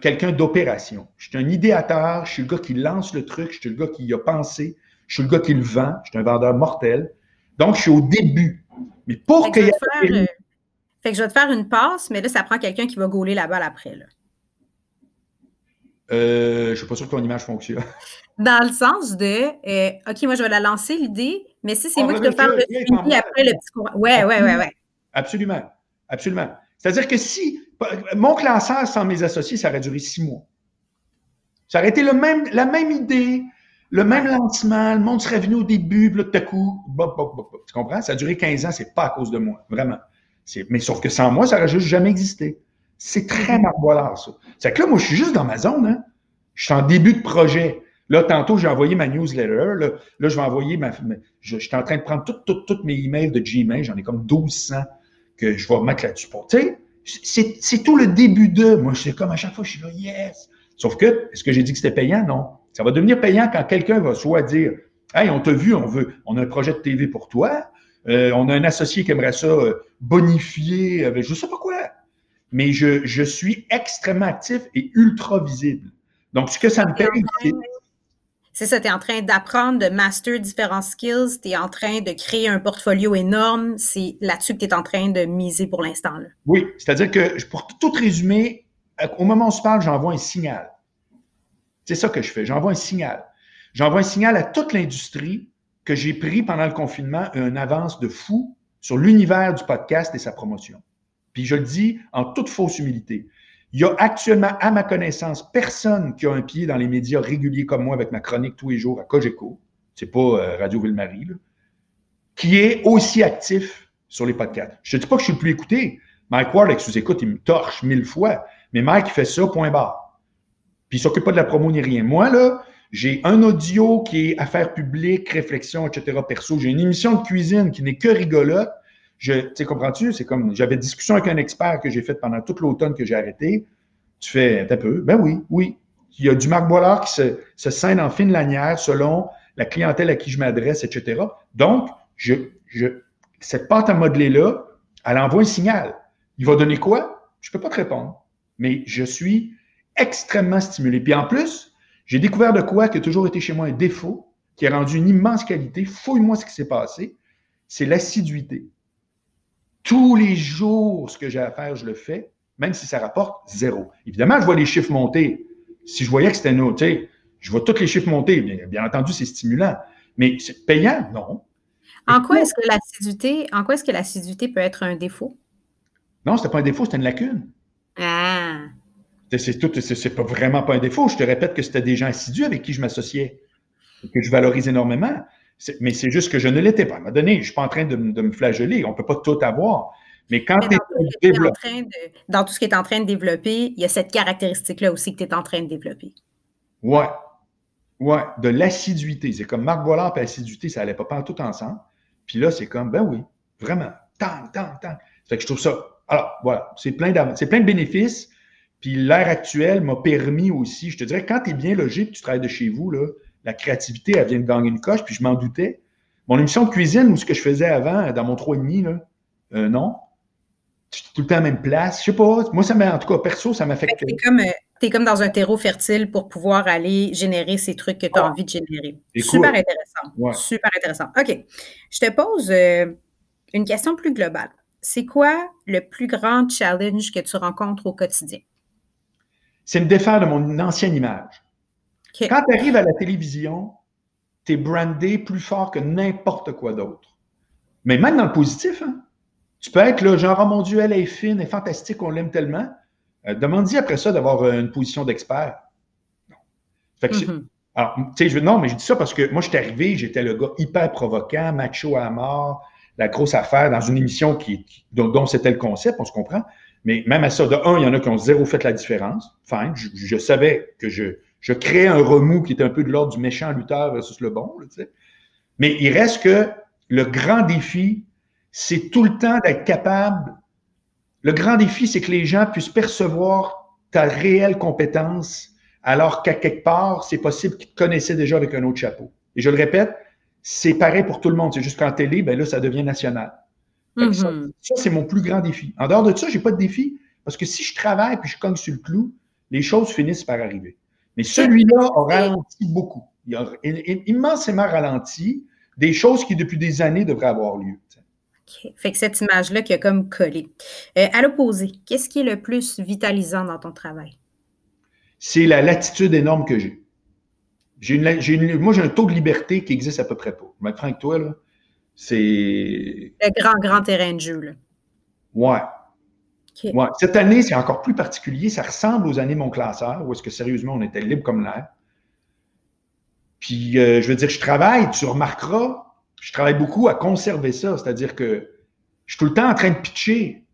quelqu'un d'opération. Je suis un idéateur, je suis le gars qui lance le truc, je suis le gars qui y a pensé, je suis le gars qui le vend, je suis un vendeur mortel. Donc, je suis au début. Mais pour qu'il y ait... Euh, fait que je vais te faire une passe, mais là, ça prend quelqu'un qui va gauler la balle après. Là. Euh, je ne suis pas sûr que ton image fonctionne. Dans le sens de, euh, OK, moi, je vais la lancer, l'idée, mais si c'est moi qui vais faire le suivi après le petit courant. Ouais, ouais, ouais, ouais. Absolument. Absolument. C'est-à-dire que si mon classeur sans mes associés, ça aurait duré six mois. Ça aurait été le même, la même idée, le même lancement, le monde serait venu au début, puis là, tout à coup, tu comprends? Ça a duré 15 ans, c'est pas à cause de moi, vraiment. Mais sauf que sans moi, ça n'aurait juste jamais existé. C'est très mm-hmm. marboilard, ça. C'est que là, moi, je suis juste dans ma zone, hein. Je suis en début de projet. Là, tantôt, j'ai envoyé ma newsletter. Là, là je vais envoyer ma. je, suis en train de prendre toutes mes emails de Gmail. J'en ai comme 1200 que je vais mettre là-dessus. Tu sais, c'est tout le début de. Moi, je sais comme à chaque fois, je suis là, yes. Sauf que, est-ce que j'ai dit que c'était payant? Non. Ça va devenir payant quand quelqu'un va soit dire Hey, on t'a vu, on veut, on a un projet de TV pour toi. Euh, on a un associé qui aimerait ça euh, bonifier avec je ne sais pas quoi. Mais je, je, suis extrêmement actif et ultra visible. Donc, ce que ça me permet, c'est ça, tu es en train d'apprendre, de master différents skills, tu es en train de créer un portfolio énorme. C'est là-dessus que tu es en train de miser pour l'instant. Oui, c'est-à-dire que pour tout résumer, au moment où on se parle, j'envoie un signal. C'est ça que je fais, j'envoie un signal. J'envoie un signal à toute l'industrie que j'ai pris pendant le confinement une avance de fou sur l'univers du podcast et sa promotion. Puis je le dis en toute fausse humilité. Il y a actuellement, à ma connaissance, personne qui a un pied dans les médias réguliers comme moi avec ma chronique tous les jours à Cogeco, c'est pas euh, Radio Ville-Marie, qui est aussi actif sur les podcasts. Je ne dis pas que je suis le plus écouté. Mike Ward, avec sous-écoute, il me torche mille fois. Mais Mike, il fait ça, point barre. Puis il s'occupe pas de la promo ni rien. Moi, là, j'ai un audio qui est affaires publiques, réflexion, etc. perso. J'ai une émission de cuisine qui n'est que rigolote. Je, tu sais, comprends-tu? C'est comme, j'avais discussion avec un expert que j'ai fait pendant toute l'automne que j'ai arrêté. Tu fais, un peu, ben oui, oui. Il y a du Marc Boilard qui se, se scène en fine lanière selon la clientèle à qui je m'adresse, etc. Donc, je, je, cette pâte à modeler-là, elle envoie un signal. Il va donner quoi? Je peux pas te répondre. Mais je suis extrêmement stimulé. Puis en plus, J'ai découvert de quoi qui a toujours été chez moi un défaut, qui a rendu une immense qualité. Fouille-moi ce qui s'est passé. C'est l'assiduité. Tous les jours, ce que j'ai à faire, je le fais, même si ça rapporte zéro. Évidemment, je vois les chiffres monter. Si je voyais que c'était noté, je vois tous les chiffres monter. Bien, entendu, c'est stimulant. Mais c'est payant, non. En quoi est-ce que l'assiduité, en quoi est-ce que l'assiduité peut être un défaut? Non, c'était pas un défaut, c'était une lacune. Ah. C'est pas vraiment pas un défaut. Je te répète que c'était des gens assidus avec qui je m'associais, que je valorise énormément. Mais c'est juste que je ne l'étais pas. À un moment donné, je ne suis pas en train de, me flageller. On ne peut pas tout avoir. Mais quand tu es, dans tout ce qui est en train de développer, il y a cette caractéristique-là aussi que tu es en train de développer. Ouais. Ouais, de l'assiduité. C'est comme Marc Bollard et assiduité, ça n'allait pas, pas tout ensemble. Puis là, c'est comme, ben oui, vraiment, tant, tant, tant. Fait que je trouve ça. Alors, voilà, c'est plein, plein de bénéfices. Puis l'ère actuelle m'a permis aussi, je te dirais, quand tu es bien logé tu travailles de chez vous, là, la créativité, elle vient de gagner une coche, puis je m'en doutais. Mon émission de cuisine ou ce que je faisais avant, dans mon 3,5, là, euh, non? Tout le temps à la même place. Je sais pas. Moi, ça m'a, en tout cas, perso, ça m'affecte. Tu es comme, es comme dans un terreau fertile pour pouvoir aller générer ces trucs que tu as envie de générer. Super intéressant. Super intéressant. OK. Je te pose euh, une question plus globale. C'est quoi le plus grand challenge que tu rencontres au quotidien? C'est me défaire de mon ancienne image. Quand tu arrives à la télévision, tu es brandé plus fort que n'importe quoi d'autre. Mais même dans le positif, hein. tu peux être là, genre, oh mon Dieu, elle est fine, elle est fantastique, on l'aime tellement. Euh, demande-y après ça d'avoir euh, une position d'expert. Non. Fait que mm-hmm. Alors, tu sais, je, non, mais je dis ça parce que moi, je suis arrivé, j'étais le gars hyper provoquant, macho à mort, la grosse affaire dans une émission qui, dont, c'était le concept, on se comprend. Mais même à ça, de un, il y en a qui ont zéro fait la différence. Enfin, je savais que je, je crée un remous qui est un peu de l'ordre du méchant lutteur versus le bon. Mais il reste que le grand défi, c'est tout le temps d'être capable. Le grand défi, c'est que les gens puissent percevoir ta réelle compétence, alors qu'à quelque part, c'est possible qu'ils te connaissaient déjà avec un autre chapeau. Et je le répète, c'est pareil pour tout le monde. C'est juste qu'en télé, ben là, ça devient national. Ça, mm-hmm. ça c'est mon plus grand défi. En dehors de ça, j'ai pas de défi. Parce que si je travaille puis je cogne sur le clou, les choses finissent par arriver. Mais celui-là a ralenti beaucoup. Il a immensément ralenti des choses qui, depuis des années, devraient avoir lieu. Fait que cette image-là qui a comme collé. Euh, à l'opposé, qu'est-ce qui est le plus vitalisant dans ton travail? C'est la latitude énorme que j'ai. moi, j'ai un taux de liberté qui existe à peu près pas. Je vais être franc avec toi, là. C'est. Le grand, grand terrain de jeu, là. Ouais. Cette année, c'est encore plus particulier. Ça ressemble aux années mon classeur, où est-ce que sérieusement, on était libre comme l'air. Puis, euh, je veux dire, je travaille, tu remarqueras, je travaille beaucoup à conserver ça. C'est-à-dire que je suis tout le temps en train de pitcher.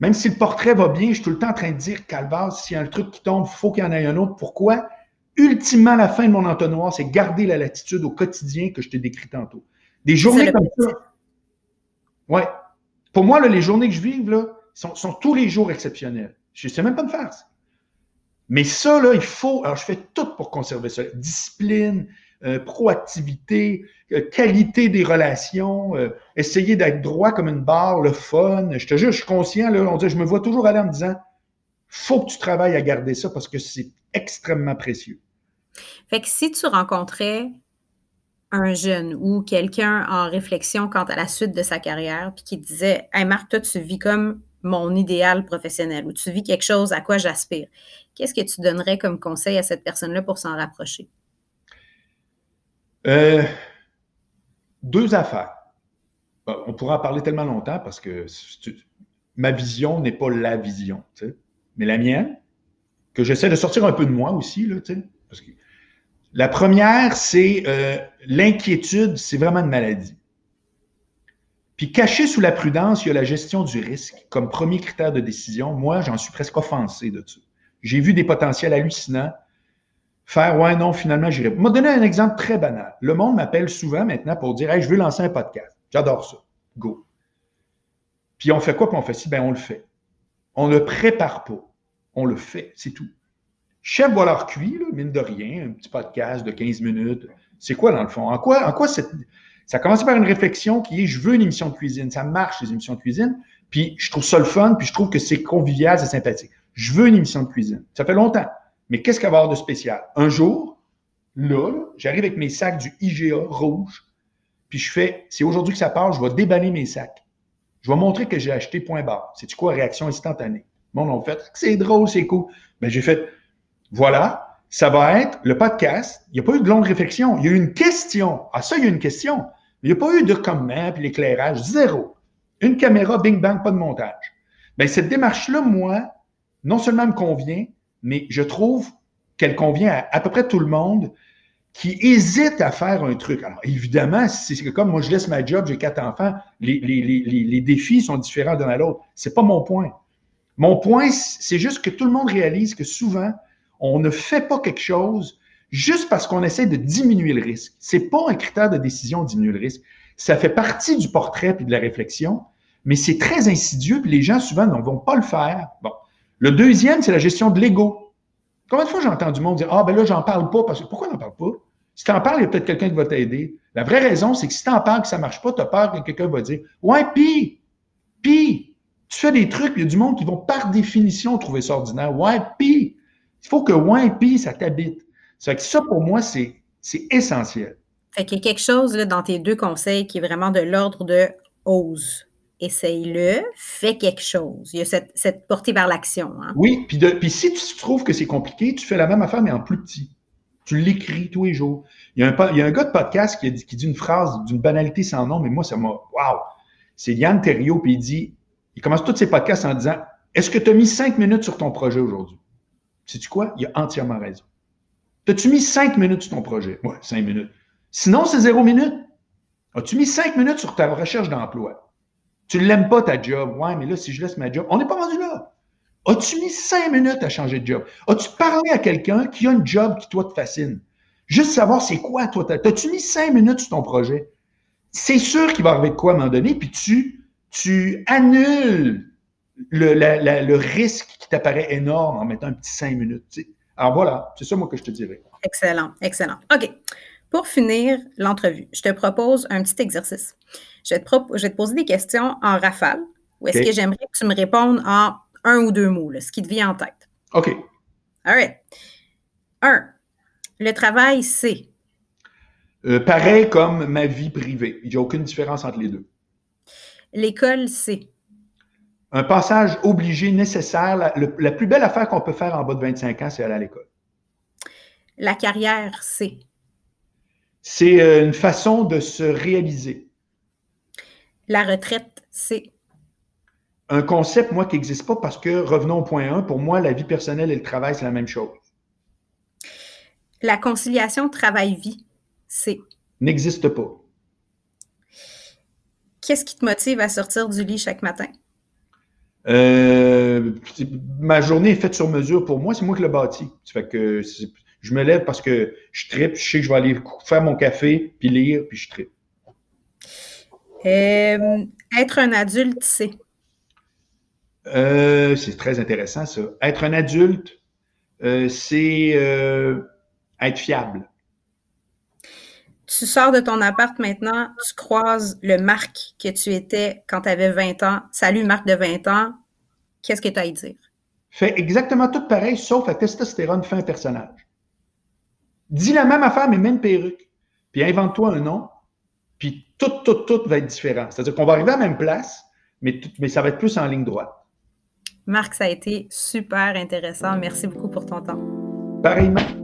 Même si le portrait va bien, je suis tout le temps en train de dire, Calvas, s'il y a un truc qui tombe, il faut qu'il y en ait un autre. Pourquoi? Ultimement, la fin de mon entonnoir, c'est garder la latitude au quotidien que je t'ai décrit tantôt. Des journées comme ça. Ouais. Pour moi, les journées que je vis, là, sont, tous les jours exceptionnels. Je ne sais même pas me faire ça. Mais ça, là, il faut. Alors, je fais tout pour conserver ça. Discipline, euh, proactivité, euh, qualité des relations, euh, essayer d'être droit comme une barre, le fun. Je te jure, je suis conscient, là, on dit, je me vois toujours aller en me disant faut que tu travailles à garder ça parce que c'est extrêmement précieux. Fait que si tu rencontrais un jeune ou quelqu'un en réflexion quant à la suite de sa carrière, puis qui disait Hey Marc, toi, tu vis comme mon idéal professionnel ou tu vis quelque chose à quoi j'aspire. Qu'est-ce que tu donnerais comme conseil à cette personne-là pour s'en rapprocher? Euh, deux affaires. On pourra en parler tellement longtemps parce que ma vision n'est pas la vision, mais la mienne, que j'essaie de sortir un peu de moi aussi, là, parce que la première, c'est euh, l'inquiétude, c'est vraiment une maladie. Puis caché sous la prudence, il y a la gestion du risque comme premier critère de décision. Moi, j'en suis presque offensé de ça. J'ai vu des potentiels hallucinants faire ouais, non, finalement, j'irai. Vais donner un exemple très banal. Le monde m'appelle souvent maintenant pour dire je veux lancer un podcast. J'adore ça. Go. Puis on fait quoi? Puis on fait si? Ben, on le fait. On ne le prépare pas. On le fait. C'est tout. Chef leur cuit, là, mine de rien, un petit podcast de 15 minutes. C'est quoi, dans le fond? En quoi, en quoi ça a commencé par une réflexion qui est je veux une émission de cuisine. Ça marche, les émissions de cuisine. Puis je trouve ça le fun, puis je trouve que c'est convivial, c'est sympathique. Je veux une émission de cuisine. Ça fait longtemps. Mais qu'est-ce qu'il va y avoir de spécial? Un jour, là, j'arrive avec mes sacs du IGA rouge, puis je fais, c'est aujourd'hui que ça part, je vais déballer mes sacs. Je vais montrer que j'ai acheté point barre. C'est-tu quoi, réaction instantanée? Bon, on fait, c'est drôle, c'est cool. Ben, j'ai fait, voilà, ça va être le podcast. Il n'y a pas eu de longue réflexion. Il y a eu une question. Ah, ça, il y a eu une question. Il n'y a pas eu de comment, puis l'éclairage, zéro. Une caméra, bing bang, pas de montage. Bien, cette démarche-là, moi, non seulement me convient, mais je trouve qu'elle convient à à peu près tout le monde qui hésite à faire un truc. Alors, évidemment, c'est comme moi, je laisse ma job, j'ai quatre enfants, les, les, les, les défis sont différents d'un à l'autre. C'est pas mon point. Mon point, c'est juste que tout le monde réalise que souvent, on ne fait pas quelque chose juste parce qu'on essaie de diminuer le risque. C'est pas un critère de décision de diminuer le risque. Ça fait partie du portrait et de la réflexion, mais c'est très insidieux, puis les gens souvent ne vont pas le faire. Bon. Le deuxième, c'est la gestion de l'ego. Combien de fois j'ai entendu du monde dire Ah, ben là, j'en parle pas parce que pourquoi n'en parle pas? Si tu en parles, il y a peut-être quelqu'un qui va t'aider. La vraie raison, c'est que si tu en parles que ça marche pas, tu as peur que quelqu'un va dire Ouais, pis, pis, tu fais des trucs, il y a du monde qui vont par définition trouver ça ordinaire. Ouais, pis. Il faut que pis, ça t'habite. Ça, ça, pour moi, c'est essentiel. Fait qu'il y a quelque chose là, dans tes deux conseils qui est vraiment de l'ordre de ose. Essaye-le, fais quelque chose. Il y a cette, cette portée vers l'action. Hein? Oui, puis, puis si tu trouves que c'est compliqué, tu fais la même affaire, mais en plus petit. Tu l'écris tous les jours. Il y, a un, il y a un gars de podcast qui, dit, qui dit une phrase d'une banalité sans nom, mais moi, ça m'a. Waouh! C'est Yann Terriot, puis il dit il commence tous ses podcasts en disant Est-ce que tu as mis cinq minutes sur ton projet aujourd'hui? Sais-tu quoi? Il a entièrement raison. T'as-tu mis cinq minutes sur ton projet? Oui, cinq minutes. Sinon, c'est zéro minute. As-tu mis cinq minutes sur ta recherche d'emploi? Tu l'aimes pas ta job. Ouais, mais là, si je laisse ma job, on n'est pas rendu là. As-tu mis cinq minutes à changer de job? As-tu parlé à quelqu'un qui a une job qui, toi, te fascine? Juste savoir c'est quoi, toi. As-tu mis cinq minutes sur ton projet? C'est sûr qu'il va arriver de quoi à un moment donné, puis tu, annules le, la, le risque qui t'apparaît énorme en mettant un petit cinq minutes. Alors voilà, c'est ça, moi, que je te dirais. Excellent, excellent. OK. Pour finir l'entrevue, je te propose un petit exercice. Je vais te, je vais te poser des questions en rafale, ou est-ce okay. que j'aimerais que tu me répondes en un ou deux mots, là, ce qui te vient en tête? OK. All right. Un, le travail, c'est? Euh, pareil comme ma vie privée. Il n'y a aucune différence entre les deux. L'école, c'est? Un passage obligé, nécessaire. La, le, la plus belle affaire qu'on peut faire en bas de 25 ans, c'est aller à l'école. La carrière, c'est? C'est euh, une façon de se réaliser. La retraite, c'est? Un concept, moi, qui n'existe pas parce que, revenons au point 1, pour moi, la vie personnelle et le travail, c'est la même chose. La conciliation travail-vie, c'est? N'existe pas. Qu'est-ce qui te motive à sortir du lit chaque matin? Euh, ma journée est faite sur mesure pour moi, c'est moi qui l'ai bâti. Fait que je me lève parce que je tripe, je sais que je vais aller faire mon café, puis lire, puis je tripe. Euh, être un adulte, c'est? Euh, c'est très intéressant, ça. Être un adulte, euh, c'est euh, être fiable. Tu sors de ton appart maintenant, tu croises le Marc que tu étais quand tu avais 20 ans. Salut Marc de 20 ans, qu'est-ce que tu as à y dire? Fais exactement tout pareil, sauf à testostérone, fais un personnage. Dis la même affaire, mais mets une perruque. Puis invente-toi un nom, puis tout, tout, tout va être différent. C'est-à-dire qu'on va arriver à la même place, mais, tout, mais ça va être plus en ligne droite. Marc, ça a été super intéressant. Merci beaucoup pour ton temps. Pareillement.